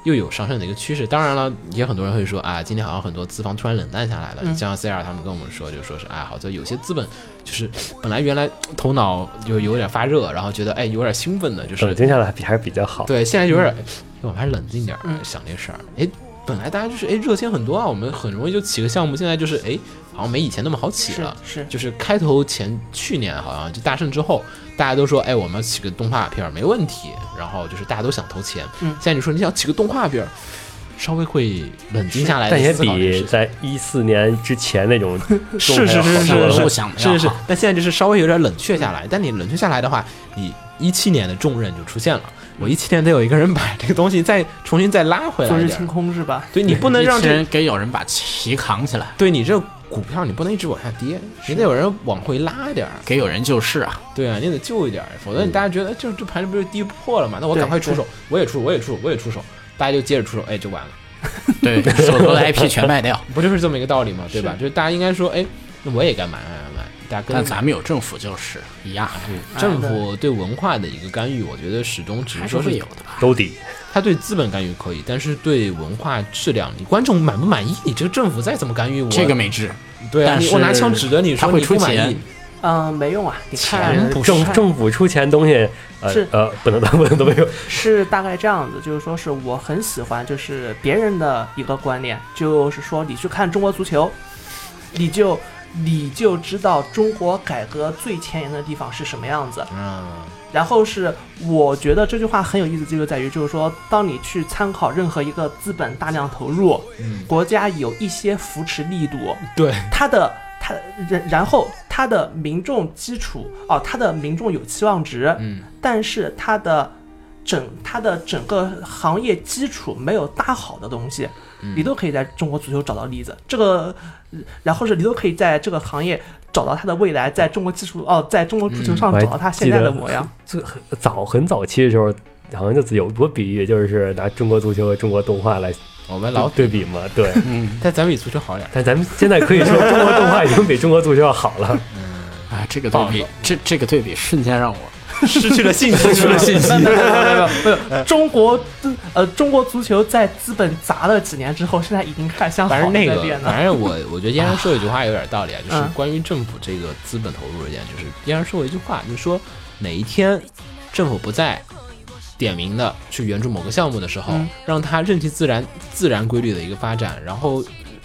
又有上升的一个趋势，当然了，也很多人会说啊，今天好像很多资方突然冷淡下来了。嗯像 C R 他们跟我们说，就说是啊，好像有些资本就是本来原来头脑就有点发热，然后觉得哎有点兴奋的，就是冷静下来比还是比较好。对，现在有点，哎我们还是冷静点想这事儿。哎，本来大家就是哎热钱很多啊，我们很容易就起个项目，现在就是哎好像没以前那么好起了。是，就是开头前去年好像就大胜之后，大家都说哎我们要起个动画片儿没问题，然后就是大家都想投钱。嗯现在你说你想起个动画片儿，稍微会冷静下来但也。比在一四年之前那种 [LAUGHS] 是是是是是是是是但现在就是稍微有点冷却下来。但你冷却下来的话，你一七年的重任就出现了。我一七年得有一个人把这个东西再重新再拉回来一点昨日清。空是吧？对你不能让这，人给有人把旗扛起来，对你这股票你不能一直往下跌，你得有人往回拉点儿。给有人救市啊。对啊，你得救一点儿，否则你大家觉得这这盘不是跌破了嘛？那我赶快出手，我也出，我也出，我也出手，大家就接着出手，哎，就完了。[LAUGHS] 对，手头的 [LAUGHS] IP 全卖掉。不就是这么一个道理吗？对吧？就是大家应该说，哎，那我也该买买买买，大家跟但咱们有政府就是一样，政府对文化的一个干预，我觉得始终只还是说是有的吧。兜底。他对资本干预可以，但是对文化质量，你观众满不满意？你这个政府再怎么干预，我这个没治，对啊，你我拿枪指着你他会说你不满出钱意，嗯，没用啊，你看钱政政府出钱东西，呃是呃，不能当不能都没有。是大概这样子，就是说是我很喜欢，就是别人的一个观念，就是说你去看中国足球，你就你就知道中国改革最前沿的地方是什么样子。嗯，然后是我觉得这句话很有意思，就在于就是说，当你去参考任何一个资本大量投入，嗯。国家有一些扶持力度，对，它的它然然后它的民众基础哦，它的民众有期望值，嗯。但是它的整它的整个行业基础没有搭好的东西，你都可以在中国足球找到例子。这个，呃然后是你都可以在这个行业找到他的未来，在中国技术哦，在中国足球上找到他现在的模样。这很早很早期的时候，好像就有过比喻，就是拿中国足球和中国动画来我们老对比嘛。对，嗯但咱们比足球好点。但咱们现在可以说，中国动画已经比中国足球要好了。[LAUGHS] 嗯啊，这个对比，这这个对比瞬间让我失去了信心，失去了信心。没有没有没有，[LAUGHS] 中国呃中国足球在资本砸了几年之后，现在已经开始向好的反正那个变，了。反正我我觉得燕然说有一句话有点道理啊，就是嗯关于政府这个资本投入这件，就是燕然说过一句话，就是说哪一天政府不再点名的去援助某个项目的时候，嗯让它任其自然自然规律的一个发展，然后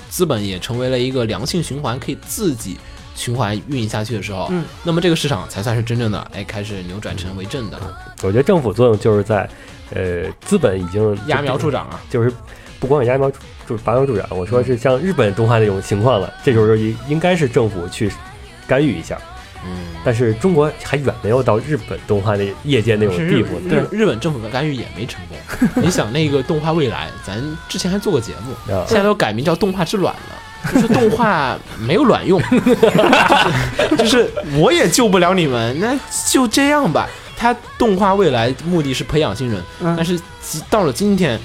资本也成为了一个良性循环，可以自己循环运营下去的时候，嗯那么这个市场才算是真正的哎开始扭转成为正的，我觉得政府作用就是在，呃，资本已经揠苗助长啊。就是不光是揠苗助拔苗助长，我说是像日本动画那种情况了，这时候应应该是政府去干预一下。嗯，但是中国还远没有到日本动画那业界那种地步。日日本政府的干预也没成功。[LAUGHS] 你想那个动画未来，咱之前还做过节目，啊现在都改名叫动画之卵了。就是动画没有卵用，就 [LAUGHS] 是就是我也救不了你们，那就这样吧。他动画未来目的是培养新人，嗯但是到了今天，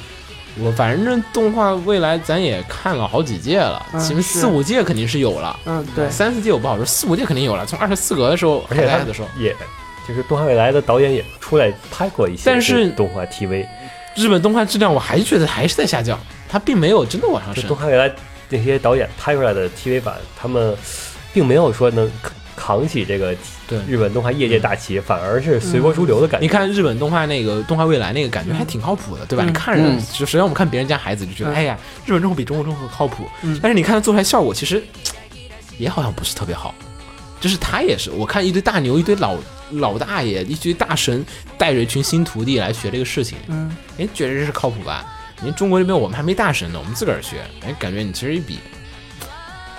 我反正动画未来咱也看了好几届了，嗯前面是四五届肯定是有了，嗯，对，三四届我不好说，四五届肯定有了。从二十四格的时候，而且他的时候，也就是动画未来的导演也出来拍过一些，但是动画 TV，日本动画质量我还是觉得还是在下降，它并没有真的往上升动。画未来那些导演拍出来的 TV 版，他们并没有说能扛扛起这个对日本动画业界大旗，反而是随波逐流的感觉。你看日本动画那个动画未来那个感觉还挺靠谱的，对吧？嗯你看着嗯就首先我们看别人家孩子就觉得，嗯哎呀，日本政府比中国政府靠谱。嗯但是你看他做出来效果，其实也好像不是特别好。就是他也是，我看一堆大牛，一堆老老大爷，一堆大神带着一群新徒弟来学这个事情，嗯，哎，觉得这是靠谱吧？人中国这边我们还没大神呢，我们自个儿学，哎，感觉你其实一比，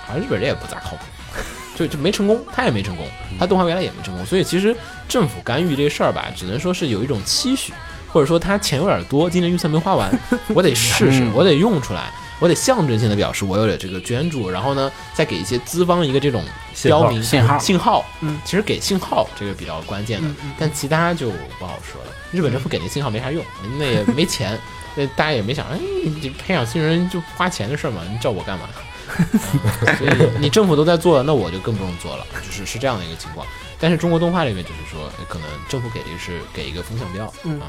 好像日本人也不咋靠谱，[LAUGHS] 就就没成功，他也没成功，他动画原来也没成功，所以其实政府干预这事儿吧，只能说是有一种期许，或者说他钱有点多，今年预算没花完，[LAUGHS] 我得试试，嗯我得用出来。我得象征性的表示我有了这个捐助，然后呢，再给一些资方一个这种标明信号信号，嗯其实给信号这个比较关键的，但其他就不好说了。日本政府给那信号没啥用，那也没钱，那大家也没想，哎，你培养新人就花钱的事儿嘛，你叫我干嘛？嗯 [LAUGHS] 所以你政府都在做，那我就更不用做了，就是是这样的一个情况。但是中国动画这边就是说，哎可能政府给的是给一个风向标，嗯啊，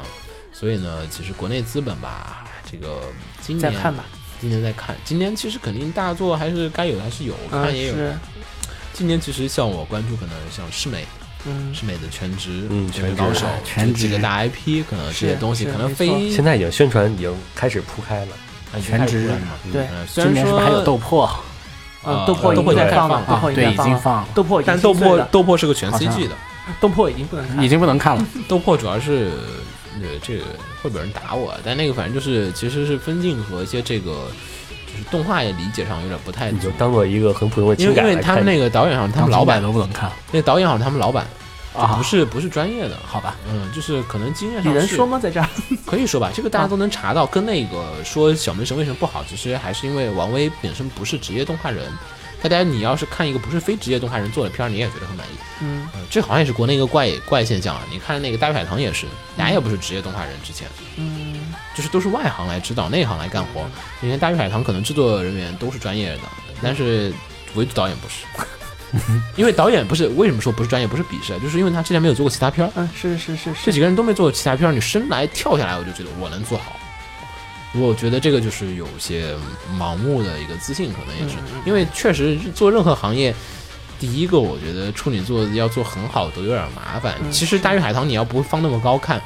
所以呢，其实国内资本吧，这个今年再看吧，今年再看，今年其实肯定大作还是该有的还是有，看也有。是，今年其实像我关注，可能像世美，嗯。是美的全职，嗯全职全职。高手，全职。这个大 IP，可能这些东西可能非现在已经宣传已经开始铺开了，哎全职。嘛对。嗯虽然今年是不是还有说斗破嗯，呃斗破已斗破经在放了，已经开放了。斗破已经放了，斗破但斗破斗破是个全 CG 的，斗破已经不能看已经不能看了。斗破主要是呃这个会不会有人打我，但那个反正就是其实是分镜和一些这个就是动画也理解上有点不太你就。当做一个很普通的因为因情感因。为他们那个导演好像他们老板都不能看那导演好像他们老板啊不是不是专业的，好吧？嗯，就是可能经验上是能说吗？在这儿，[LAUGHS] 可以说吧，这个大家都能查到。跟那个说小门神为什么不好，其实还是因为王威本身不是职业动画人。大家你要是看一个不是非职业动画人做的片儿，你也觉得很满意。嗯嗯，这好像也是国内一个怪怪现象啊。你看那个大鱼海棠也是，俩也不是职业动画人，之前嗯就是都是外行来指导，内行来干活。你看大鱼海棠可能制作人员都是专业的，但是唯独导演不是。[LAUGHS] 因为导演不是为什么说不是专业，不是鄙视，啊就是因为他之前没有做过其他片儿，嗯，是是是是，这几个人都没做过其他片儿，你生来跳下来，我就觉得我能做好。我觉得这个就是有些盲目的一个自信，可能也是因为确实做任何行业，第一个我觉得处女座要做很好都有点麻烦。嗯其实《大鱼海棠》你要不放那么高看，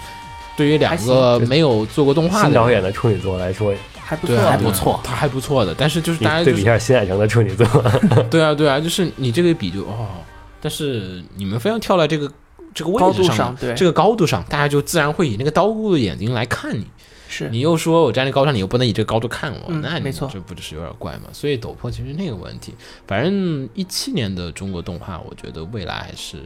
对于两个没有做过动画的人新导演的处女座来说，还还不错，还不错他还不错的。但是就是大家就是对比一下新海诚的处女座，[LAUGHS] 对啊对啊，就是你这个比就哦，但是你们非要跳到这个这个位置上对这个高度上，大家就自然会以那个刀度的眼睛来看你。是你又说我站在高上，你又不能以这个高度看我，嗯那你没错这不就是有点怪吗？所以陡坡其实那个问题，反正一七年的中国动画，我觉得未来还是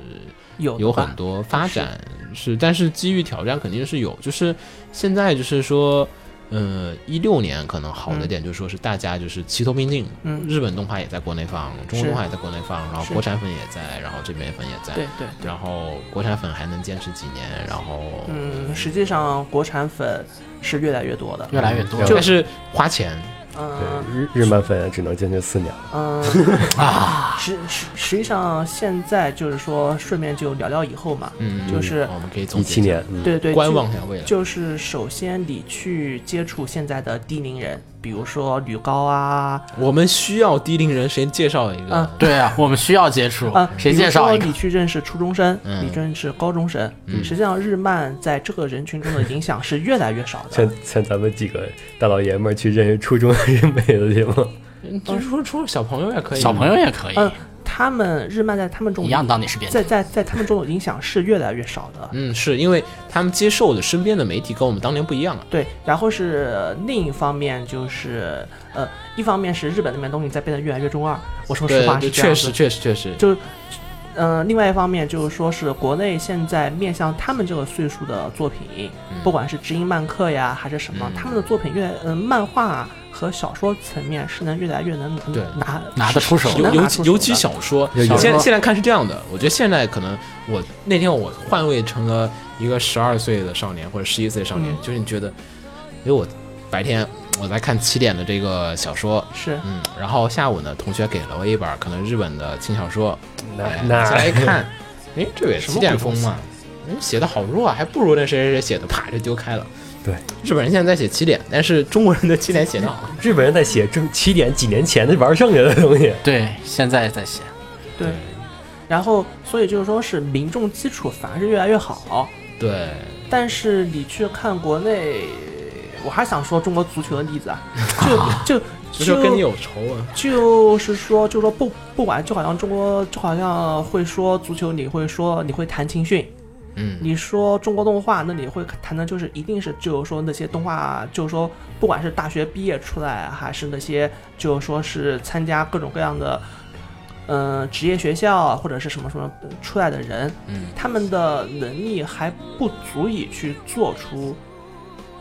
有有很多发展，是，但是机遇挑战肯定是有。就是现在就是说，呃，一六年可能好的点就是说是大家就是齐头并进，嗯日本动画也在国内放，中国动画也在国内放，然后国产粉也在，然后这边粉也在，对对对。然后国产粉还能坚持几年，然后嗯，实际上国产粉是越来越多的。越来越多就但是花钱，嗯日日漫粉只能坚持四年。嗯，[LAUGHS] 啊，实实实际上现在就是说，顺便就聊聊以后嘛。嗯，就是我们可以总一结七年，嗯，对对，观望一下未来。就是首先你去接触现在的低龄人，比如说女高啊，我们需要低龄人，谁介绍一个？嗯对啊，我们需要接触啊，谁比如介绍一个？说你？去认识初中生，嗯。你认识高中生，嗯。实际上日漫在这个人群中的影响是越来越少的。像。像咱们几个大老爷们儿去认识初中生美的地方，嗯就是说，除了小朋友也可以，小朋友也可以，嗯，他们日漫在他们中一样当年是变态在。在在他们中的影响是越来越少的。嗯，是因为他们接受的身边的媒体跟我们当年不一样了。对，然后是呃另一方面就是呃，一方面是日本那边东西在变得越来越中二。我说实话对确实是这样子。确实确实，就呃，另外一方面就是说是国内现在面向他们这个岁数的作品，嗯不管是知音漫客呀还是什么，嗯他们的作品越嗯呃漫画和小说层面是能越来越能对拿拿得出手尤其尤其小说，现在现在看是这样的，我觉得现在可能我那天我换位成了一个十二岁的少年或者十一岁少年，嗯就是你觉得，因为我白天我在看起点的这个小说，是嗯，然后下午呢，同学给了我一本可能日本的轻小说，那哎那下来看，[LAUGHS] 哎，这也什么起点风嘛，嗯，写的好弱啊，还不如那谁谁谁写的，啪就丢开了。对，日本人现在在写起点，但是中国人的起点写得好。日本人在写正起点几年前的玩剩下的东西，对，现在在写，对，然后所以就是说是民众基础反而是越来越好，对，但是你去看国内，我还想说中国足球的例子啊，[LAUGHS] 就就 [LAUGHS] 足球跟你有仇啊。就是说，就是说不不管，就好像中国就好像会说足球，你会说你会谈青训，嗯，你说中国动画，那你会谈的就是一定是就是说那些动画，就是说不管是大学毕业出来，还是那些就是说是参加各种各样的。嗯，职业学校或者是什么什么出来的人，嗯他们的能力还不足以去做出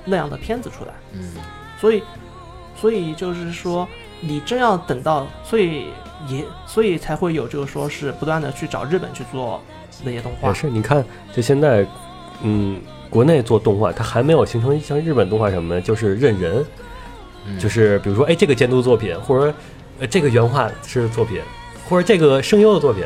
那样的片子出来。嗯，所以，所以就是说，你真要等到，所以也，所以才会有就是说是不断的去找日本去做那些动画也。是你看，就现在，嗯，国内做动画，它还没有形成像日本动画什么的，就是认人，嗯就是比如说，哎，这个监督作品，或者呃这个原画师作品，或者这个声优的作品，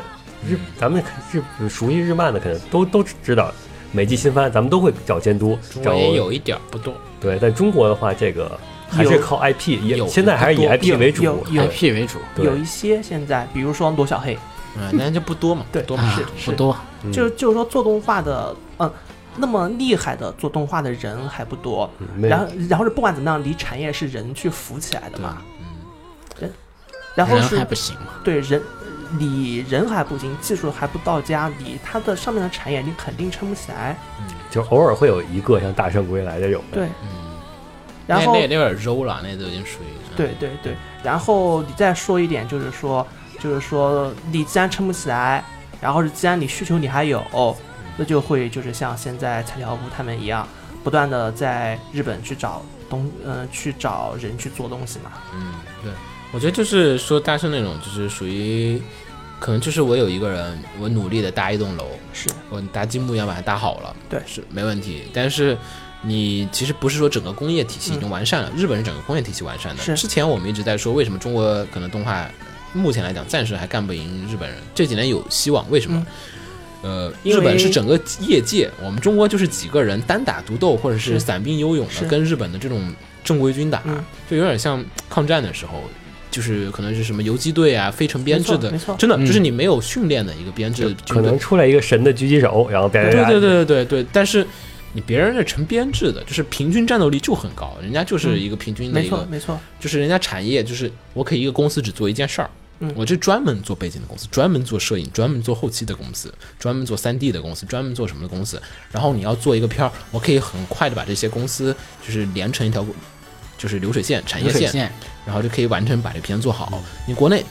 日嗯咱们日熟悉日漫的，肯定都都知道。每季新番，咱们都会找监督，找也有一点不多。对。但中国的话，这个还是靠 IP，也有现在还是以 IP 为主 IP 为主，有一些现在，比如说罗小黑，嗯，那就不多嘛，对多嘛。啊是是不多，嗯就就是说做动画的，嗯，那么厉害的做动画的人还不多。然后，然后是不管怎么样，离产业是人去扶起来的嘛。嗯，人然后是还不行嘛，对人，你人还不行，技术还不到家，你它的上面的产业你肯定撑不起来。嗯就偶尔会有一个像《大圣归来》这种的，对，嗯，然后那那那有点 low 了，那都已经属于对对对，然后你再说一点，就是说，就是说，你既然撑不起来，然后是既然你需求你还有，那就会就是像现在彩条屋他们一样，不断的在日本去找东，呃，去找人去做东西嘛。嗯，对，我觉得就是说大圣那种，就是属于，可能就是我有一个人，我努力的搭一栋楼，是我搭积木一样把它搭好了，对是没问题。但是你其实不是说整个工业体系已经完善了，日本是整个工业体系完善的。是之前我们一直在说，为什么中国可能动画目前来讲暂时还干不赢日本人，这几年有希望，为什么？呃，日本是整个业界，我们中国就是几个人单打独斗，或者是是散兵游勇的，跟日本的这种正规军打，嗯就有点像抗战的时候，就是可能是什么游击队啊、非成编制的没错，真的嗯就是你没有训练的一个编制军队可能。出来一个神的狙击手，然后别对对对对对对，但是你别人是成编制的，就是平均战斗力就很高，人家就是一个平均的没一个，错没错，就是人家产业就是我可以一个公司只做一件事儿。嗯我这专门做背景的公司，专门做摄影，专门做后期的公司，专门做三 D 的公司，专门做什么的公司。然后你要做一个片儿，我可以很快的把这些公司就是连成一条，就是流水线、产业线，线，然后就可以完成把这片做好。你国内，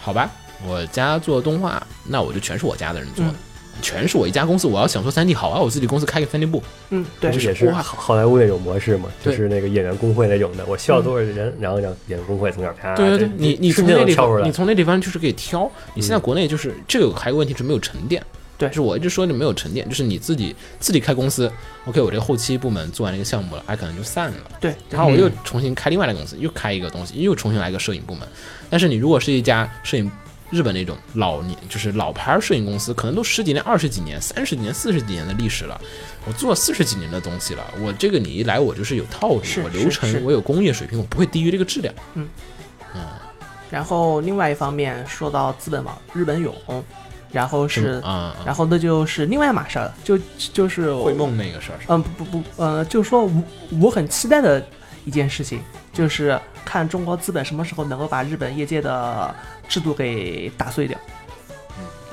好吧，我家做动画，那我就全是我家的人做的，全是我一家公司。我要想做三 D，好啊，我自己公司开个三 D 部，嗯，对这，也是好好莱坞那种模式嘛，就是那个演员工会那种的，我需要多少人，然后让演员工会从哪儿啪，对对对，你你从那地方，你。从那地方就是可以挑。你现在嗯国内就是这个还有个问题是没有沉淀，对就是我一直说你没有沉淀，就是你自己自己开公司，OK，我这个后期部门做完这个项目了，哎，可能就散了。对，然后我又重新开另外的公司，又开一个东西，又重新来一个摄影部门。但是你如果是一家摄影日本那种老年，就是老牌摄影公司，可能都十几年、二十几年、三十几年、四十几年的历史了。我做四十几年的东西了，我这个你一来，我就是有套路，是我流程我有工业水平，我不会低于这个质量。嗯。嗯然后另外一方面说到资本网日本勇，然后是，嗯，然后那就是另外一码事儿了，就就是会梦那个事儿嗯，不不不，呃，就是说我我很期待的一件事情，就是看中国资本什么时候能够把日本业界的制度给打碎掉。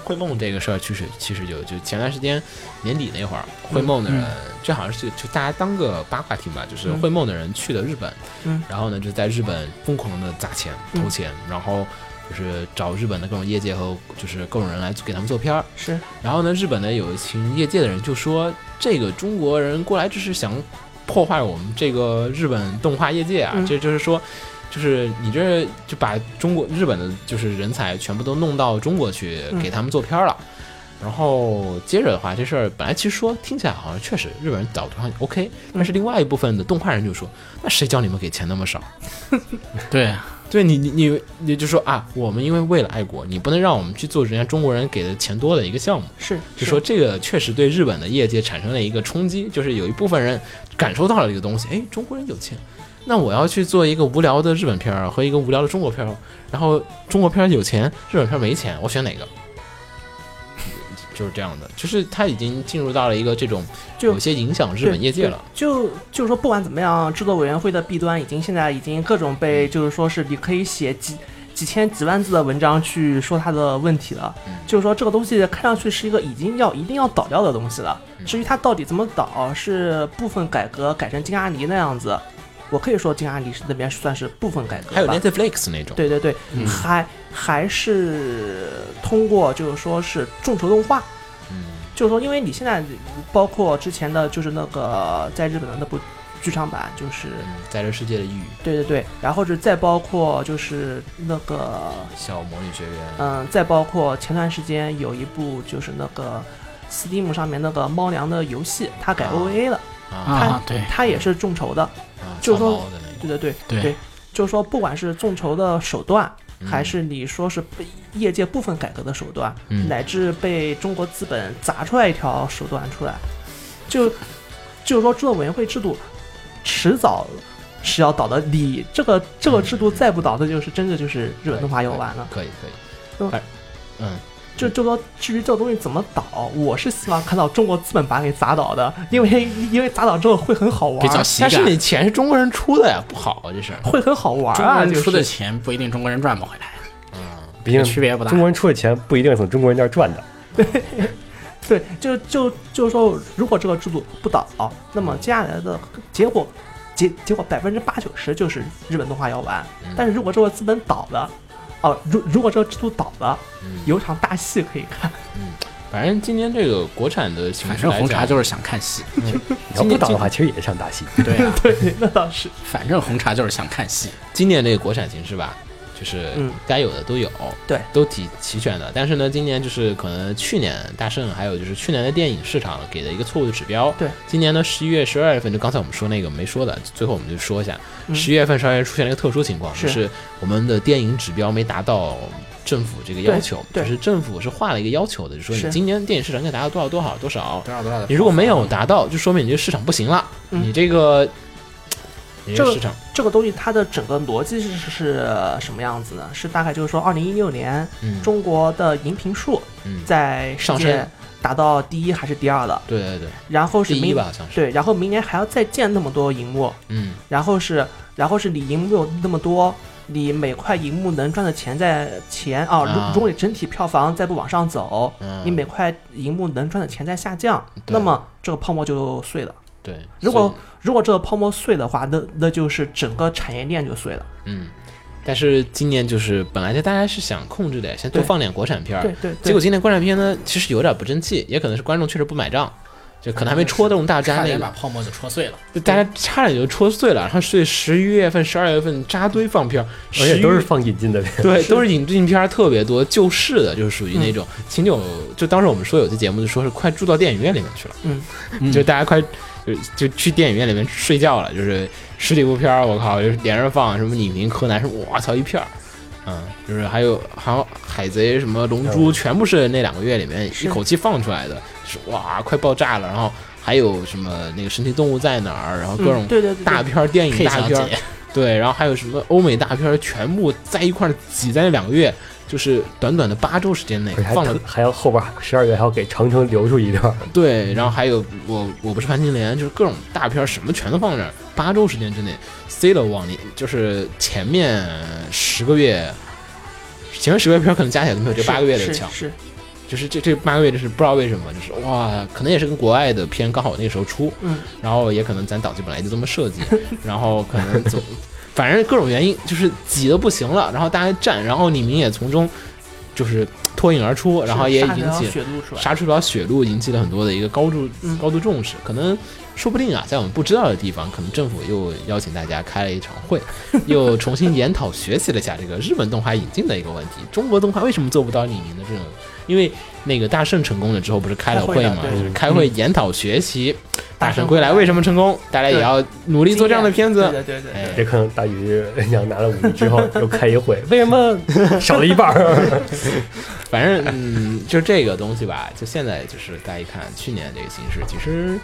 绘梦这个事儿，其实其实就就前段时间年底那会儿，绘梦的人，这好像是就大家当个八卦听吧，就是嗯绘梦的人去了日本，嗯然后呢就在日本疯狂的砸钱嗯投钱，然后就是找日本的各种业界和就是各种人来给他们做片儿，是，然后呢日本呢有一群业界的人就说，这个中国人过来就是想破坏我们这个日本动画业界啊，嗯这就是说。就是你这就把中国日本的就是人才全部都弄到中国去嗯给他们做片儿了，然后接着的话，这事儿本来其实说听起来好像确实日本人导图上 OK，但是另外一部分的动画人就说，那谁叫你们给钱那么少？[LAUGHS] 对啊，对你你你你就说啊，我们因为为了爱国，你不能让我们去做人家中国人给的钱多的一个项目。是，就说这个确实对日本的业界产生了一个冲击，就是有一部分人感受到了这个东西，哎，中国人有钱，那我要去做一个无聊的日本片儿和一个无聊的中国片儿，然后中国片儿有钱，日本片儿没钱，我选哪个？就是这样的，就是他已经进入到了一个这种就有些影响日本业界了。就就是说，不管怎么样，制作委员会的弊端已经现在已经各种被，就是说是你可以写几几千几万字的文章去说它的问题了。嗯就是说这个东西看上去是一个已经要一定要倒掉的东西了。嗯至于它到底怎么倒，是部分改革改成金阿尼那样子，我可以说金阿里是那边算是部分改革。还有 Netflix 那种，对对对，嗯。还还是通过就是说是众筹动画，嗯，就是说，因为你现在包括之前的就是那个在日本的那部剧场版，就是嗯，在这世界的异域，对对对，然后是再包括就是那个小魔女学院，嗯，再包括前段时间有一部就是那个 Steam 上面那个猫粮的游戏，它改啊。OVA 了，啊。啊，对，它也是众筹的，啊，就是说对对对对就是说不管是众筹的手段。嗯还是你说是被业界部分改革的手段，嗯乃至被中国资本砸出来一条手段出来，就就是说制作委员会制度迟早是要倒的。你这个这个制度再不倒，那就是真的就是日本动画要完了。可以可以，嗯就就说至于这个东西怎么倒，我是希望看到中国资本把它给砸倒的，因为因为砸倒之后会很好玩比较儿，但是。你钱是中国人出的呀，不好啊，这事儿。会很好玩啊，国人出的钱不一定中国人赚不回来，嗯毕竟区别不大中。国人出的钱不一定从中国人那儿赚的。[LAUGHS] 对，对就就就是说，如果这个制度不倒，那么接下来的结果，结结果百分之八九十就是日本动画要完。嗯但是如果这个资本倒了，哦，如如果这个制度倒了，嗯有场大戏可以看。嗯反正今年这个国产的形反正红茶就是想看戏，[LAUGHS] 你要不倒的话，其实也上大戏。对啊，对，那倒是。反正红茶就是想看戏。今年这个国产形式吧，就是嗯。该有的都有，对，都挺齐全的。但是呢，今年就是可能去年大圣，还有就是去年的电影市场给的一个错误的指标。对，今年呢，十一月、十二月份，就刚才我们说那个没说的，最后我们就说一下，嗯。十一月份、十二月出现了一个特殊情况，是。就是我们的电影指标没达到。政府这个要求，就是政府是画了一个要求的，就说你今年电影市场应该达到多少多少多少，多少多少你如果没有达到，就说明你这个市场不行了，嗯。你这个，你这这个个市场，这个东西它的整个逻辑是是什么样子呢？是大概就是说，二零一六年嗯，中国的荧屏数嗯。在世上界升。达到第一还是第二的，对对对，然后是明第一吧，好像是。对，然后明年还要再建那么多荧幕，嗯，然后是然后是你荧幕有那么多，你每块荧幕能赚的钱在钱啊，如啊。如果你整体票房再不往上走，嗯。你每块荧幕能赚的钱在下降，对。那么这个泡沫就碎了。对，如果如果这个泡沫碎的话，那那就是整个产业链就碎了。嗯，但是今年就是本来就大家是想控制的，先多放点国产片儿，对对对，结果今年国产片呢，其实有点不争气，也可能是观众确实不买账，就可能还没戳动大家差那个，点把泡沫就戳碎了。就大家差点就戳碎了，然后所以十一月份、十二月份扎堆放片儿，而且都是放引进的片。对，都是引进片儿特别多，救市的，就是属于那种 [LAUGHS] 秦九，就当时我们说有些节目就说是快住到电影院里面去了，嗯，就大家快就就去电影院里面睡觉了，就是十几部片儿，我靠，就是连着放，什么李明、柯南，什么我操一片儿。嗯，就是还有还有海贼什么龙珠，全部是那两个月里面一口气放出来的，是哇，快爆炸了。然后还有什么那个神奇动物在哪儿，然后各种大片儿、电影大片儿，[LAUGHS] 对，然后还有什么欧美大片儿，全部在一块儿挤在那两个月，就是短短的八周时间内放了还要后边十二月还要给长城留出一段，对，然后还有我我不是潘金莲，就是各种大片什么全都放这儿，八周时间之内塞了往里，就是前面十个月，前面十个月片可能加起来都没有这是八个月的强，是就是这这八个月就是不知道为什么，就是哇，可能也是跟国外的片刚好那个时候出，嗯，然后也可能咱导剧本来就这么设计，[LAUGHS] 然后可能总反正各种原因就是挤得不行了，然后大家站，然后李明也从中就是脱颖而出，然后也引起。杀出一条血路，引起了很多的一个高度、嗯高度重视。可能说不定啊，在我们不知道的地方，可能政府又邀请大家开了一场会，又重新研讨学习了一下这个日本动画引进的一个问题。中国动画为什么做不到李明的这种？因为那个大圣成功了之后，不是开了会嘛，开会研讨学习大大圣圣归来为什么成功，大家也要努力做这样的片子。对对对对哎对，也可能大宇娘拿了五亿之后又开一会，为什么少了一半儿？[LAUGHS] 反正嗯，就这个东西吧，就现在就是大家一看去年这个形势，其实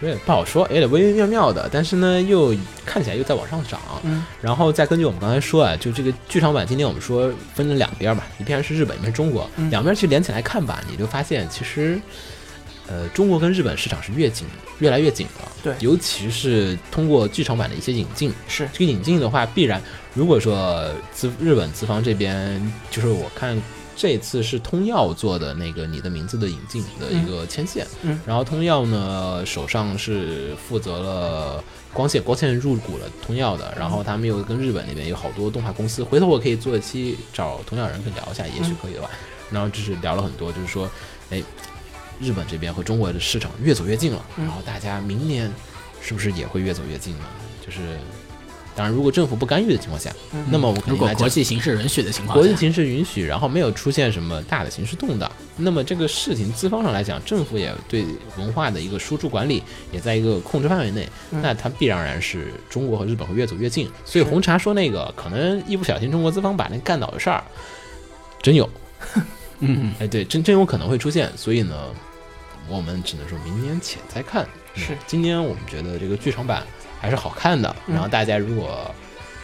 有点不好说，有点微微妙妙的，但是呢，又看起来又在往上涨。嗯，然后再根据我们刚才说啊，就这个剧场版，今天我们说分了两边吧，一边是日本，一边是中国，嗯两边去连起来看吧，你就发现其实。呃，中国跟日本市场是越紧，越来越紧了。对尤其是通过剧场版的一些引进，是这个引进的话，必然如果说资日本资方这边，就是我看这次是通耀做的那个你的名字的引进的一个牵线，嗯然后通耀呢手上是负责了光线，光线入股了通耀的，然后他们又跟日本那边有好多动画公司，回头我可以做一期找通耀人可以聊一下，也许可以的吧。然后就是聊了很多，就是说，哎，日本这边和中国的市场越走越近了，嗯然后大家明年是不是也会越走越近呢？就是，当然如果政府不干预的情况下，嗯那么我们肯如果定来讲国际形势允许的情况下，国际形势允许，然后没有出现什么大的形势动荡，那么这个事情资方上来讲，政府也对文化的一个输出管理也在一个控制范围内，嗯那它必然然是中国和日本会越走越近。所以红茶说那个可能一不小心中国资方把那干倒的事儿，真有，[LAUGHS] 嗯，哎，对，真真有可能会出现。所以呢，我们只能说明年且再看。是嗯今年我们觉得这个剧场版还是好看的，嗯然后大家如果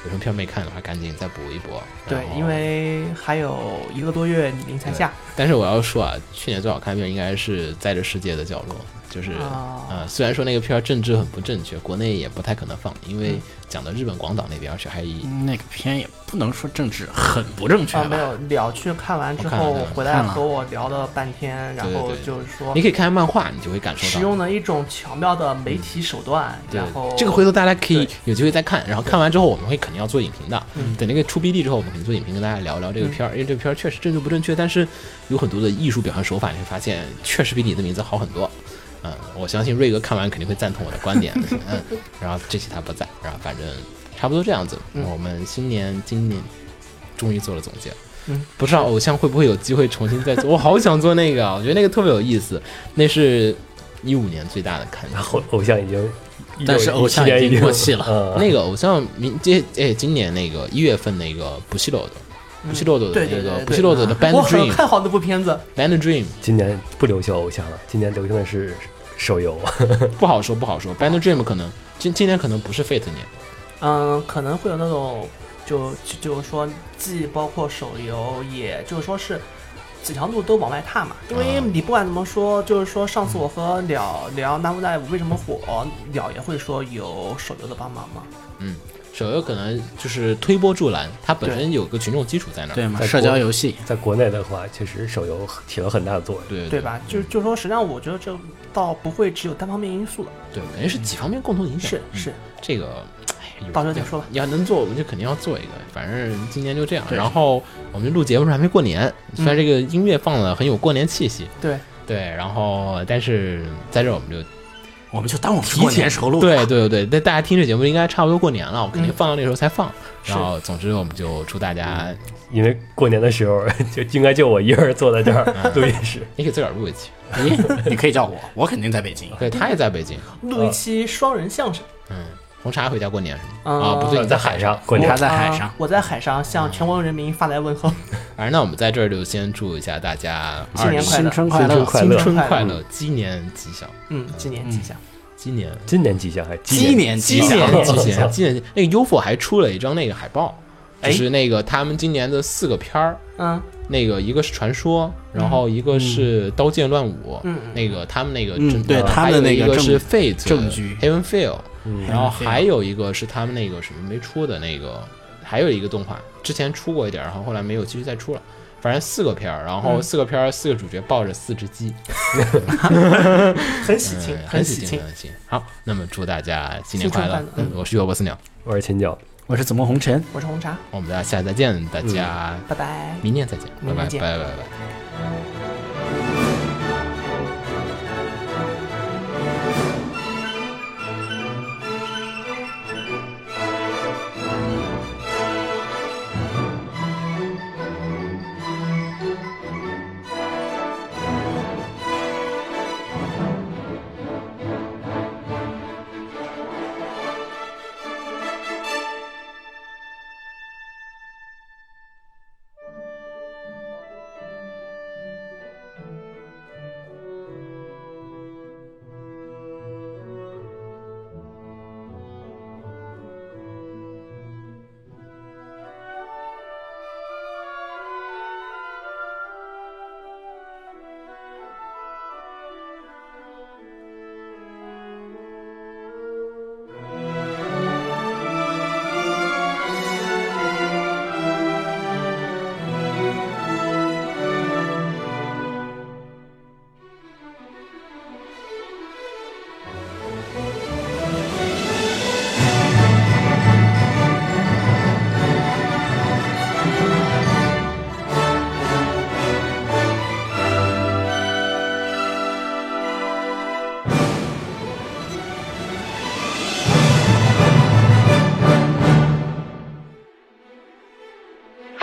有什么片没看的话，赶紧再补一补。对因为还有一个多月李明才下但是我要说啊，去年最好看的片应该是《在这世界的角落》，就是啊呃，虽然说那个片儿政治很不正确，国内也不太可能放，因为嗯讲的日本广岛那边，而且还以那个片也不能说政治很不正确啊，没？有了去看完之后回来和我聊了半天，然后对对对就是说你可以看看漫画，你就会感受到。使用了一种巧妙的媒体手段，对然后这个回头大家可以有机会再看，然后看完之后我们会肯定要做影评的。嗯等那个出 BD 之后，我们肯定做影评，跟大家聊聊这个片儿，因为这个片儿确实政治不正确，但是有很多的艺术表现手法，你会发现确实比你的名字好很多。嗯，我相信瑞哥看完肯定会赞同我的观点。嗯，然后这期他不在，然后反正差不多这样子。嗯我们新年今年终于做了总结。嗯，不知道偶像会不会有机会重新再做？我好想做那个啊，我觉得那个特别有意思。那是一五年最大的看点。然后偶像已经，但是偶像已经过气了嗯，那个偶像明这哎，今年那个一月份那个不西楼的，不西漏的那个对。对对对不西漏的的 Band 我很 Dream 看好那部片子，Band Dream 今年不流行偶像了，今年流行的是手游。[LAUGHS] 不好说不好说，Band Dream 可能今今年可能不是 Fate 年，嗯，可能会有那种就就就是说，既包括手游，也就是说是，几条路都往外踏嘛。因为你不管怎么说，就是说上次我和鸟聊《Love Live》为什么火，鸟也会说有手游的帮忙嘛。嗯，手游可能就是推波助澜，它本身有个群众基础在那儿。对嘛，在社交游戏，在国内的话，确实手游起了很大的作用。对对？吧？就就说实际上，我觉得这倒不会只有单方面因素了。对，肯定是几方面共同影响。是这个，哎到时候再说吧你要能做，我们就肯定要做一个。反正今年就这样。然后我们录节目时候还没过年，虽然这个音乐放的很有过年气息，对，对，然后但是在这儿我们就我们就当我们是过年时候录。对，对对对，但大家听这节目应该差不多过年了，我肯定嗯放到那时候才放。是然后总之我们就祝大家，因为过年的时候就应该就我一个人坐在这儿 [LAUGHS] 录音室。你可以自个儿录一期。你，你可以叫我，我肯定在北京。对，他也在北京。录一期双人相声。嗯，红茶回家过年是吗？嗯啊，不对，你在海上过年他，在海上啊，我在海上向全国人民发来问候，[LAUGHS] 反正那我们在这儿就先祝一下大家新年快乐新春快乐，新新春快乐鸡年吉祥，嗯，鸡年吉祥。鸡年今年吉祥还鸡年吉鸡祥年吉祥，鸡年那个 UFO 还出了一张那个海报，就哎是那个他们今年的四个片儿。嗯那个一个是传说，然后一个是刀剑乱舞，嗯那个他们那个对他们那个是 Fate 证据 Heaven Feel，嗯然后还有一个是他们那个什么没出的那个，还有一个动画之前出过一点，然后后来没有继续再出了。反正四个片儿，然后嗯四个片儿，四个主角抱着四只鸡，[LAUGHS] 很喜庆嗯，很喜庆，。很喜庆。好，那么祝大家新年快乐嗯！我是月波斯鸟，我是秦九，我是紫梦红尘。我是红茶，我们大家下次再见，大家拜拜。明年再见，拜拜拜拜拜拜。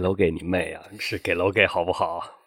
楼给你妹啊！是给楼给好不好？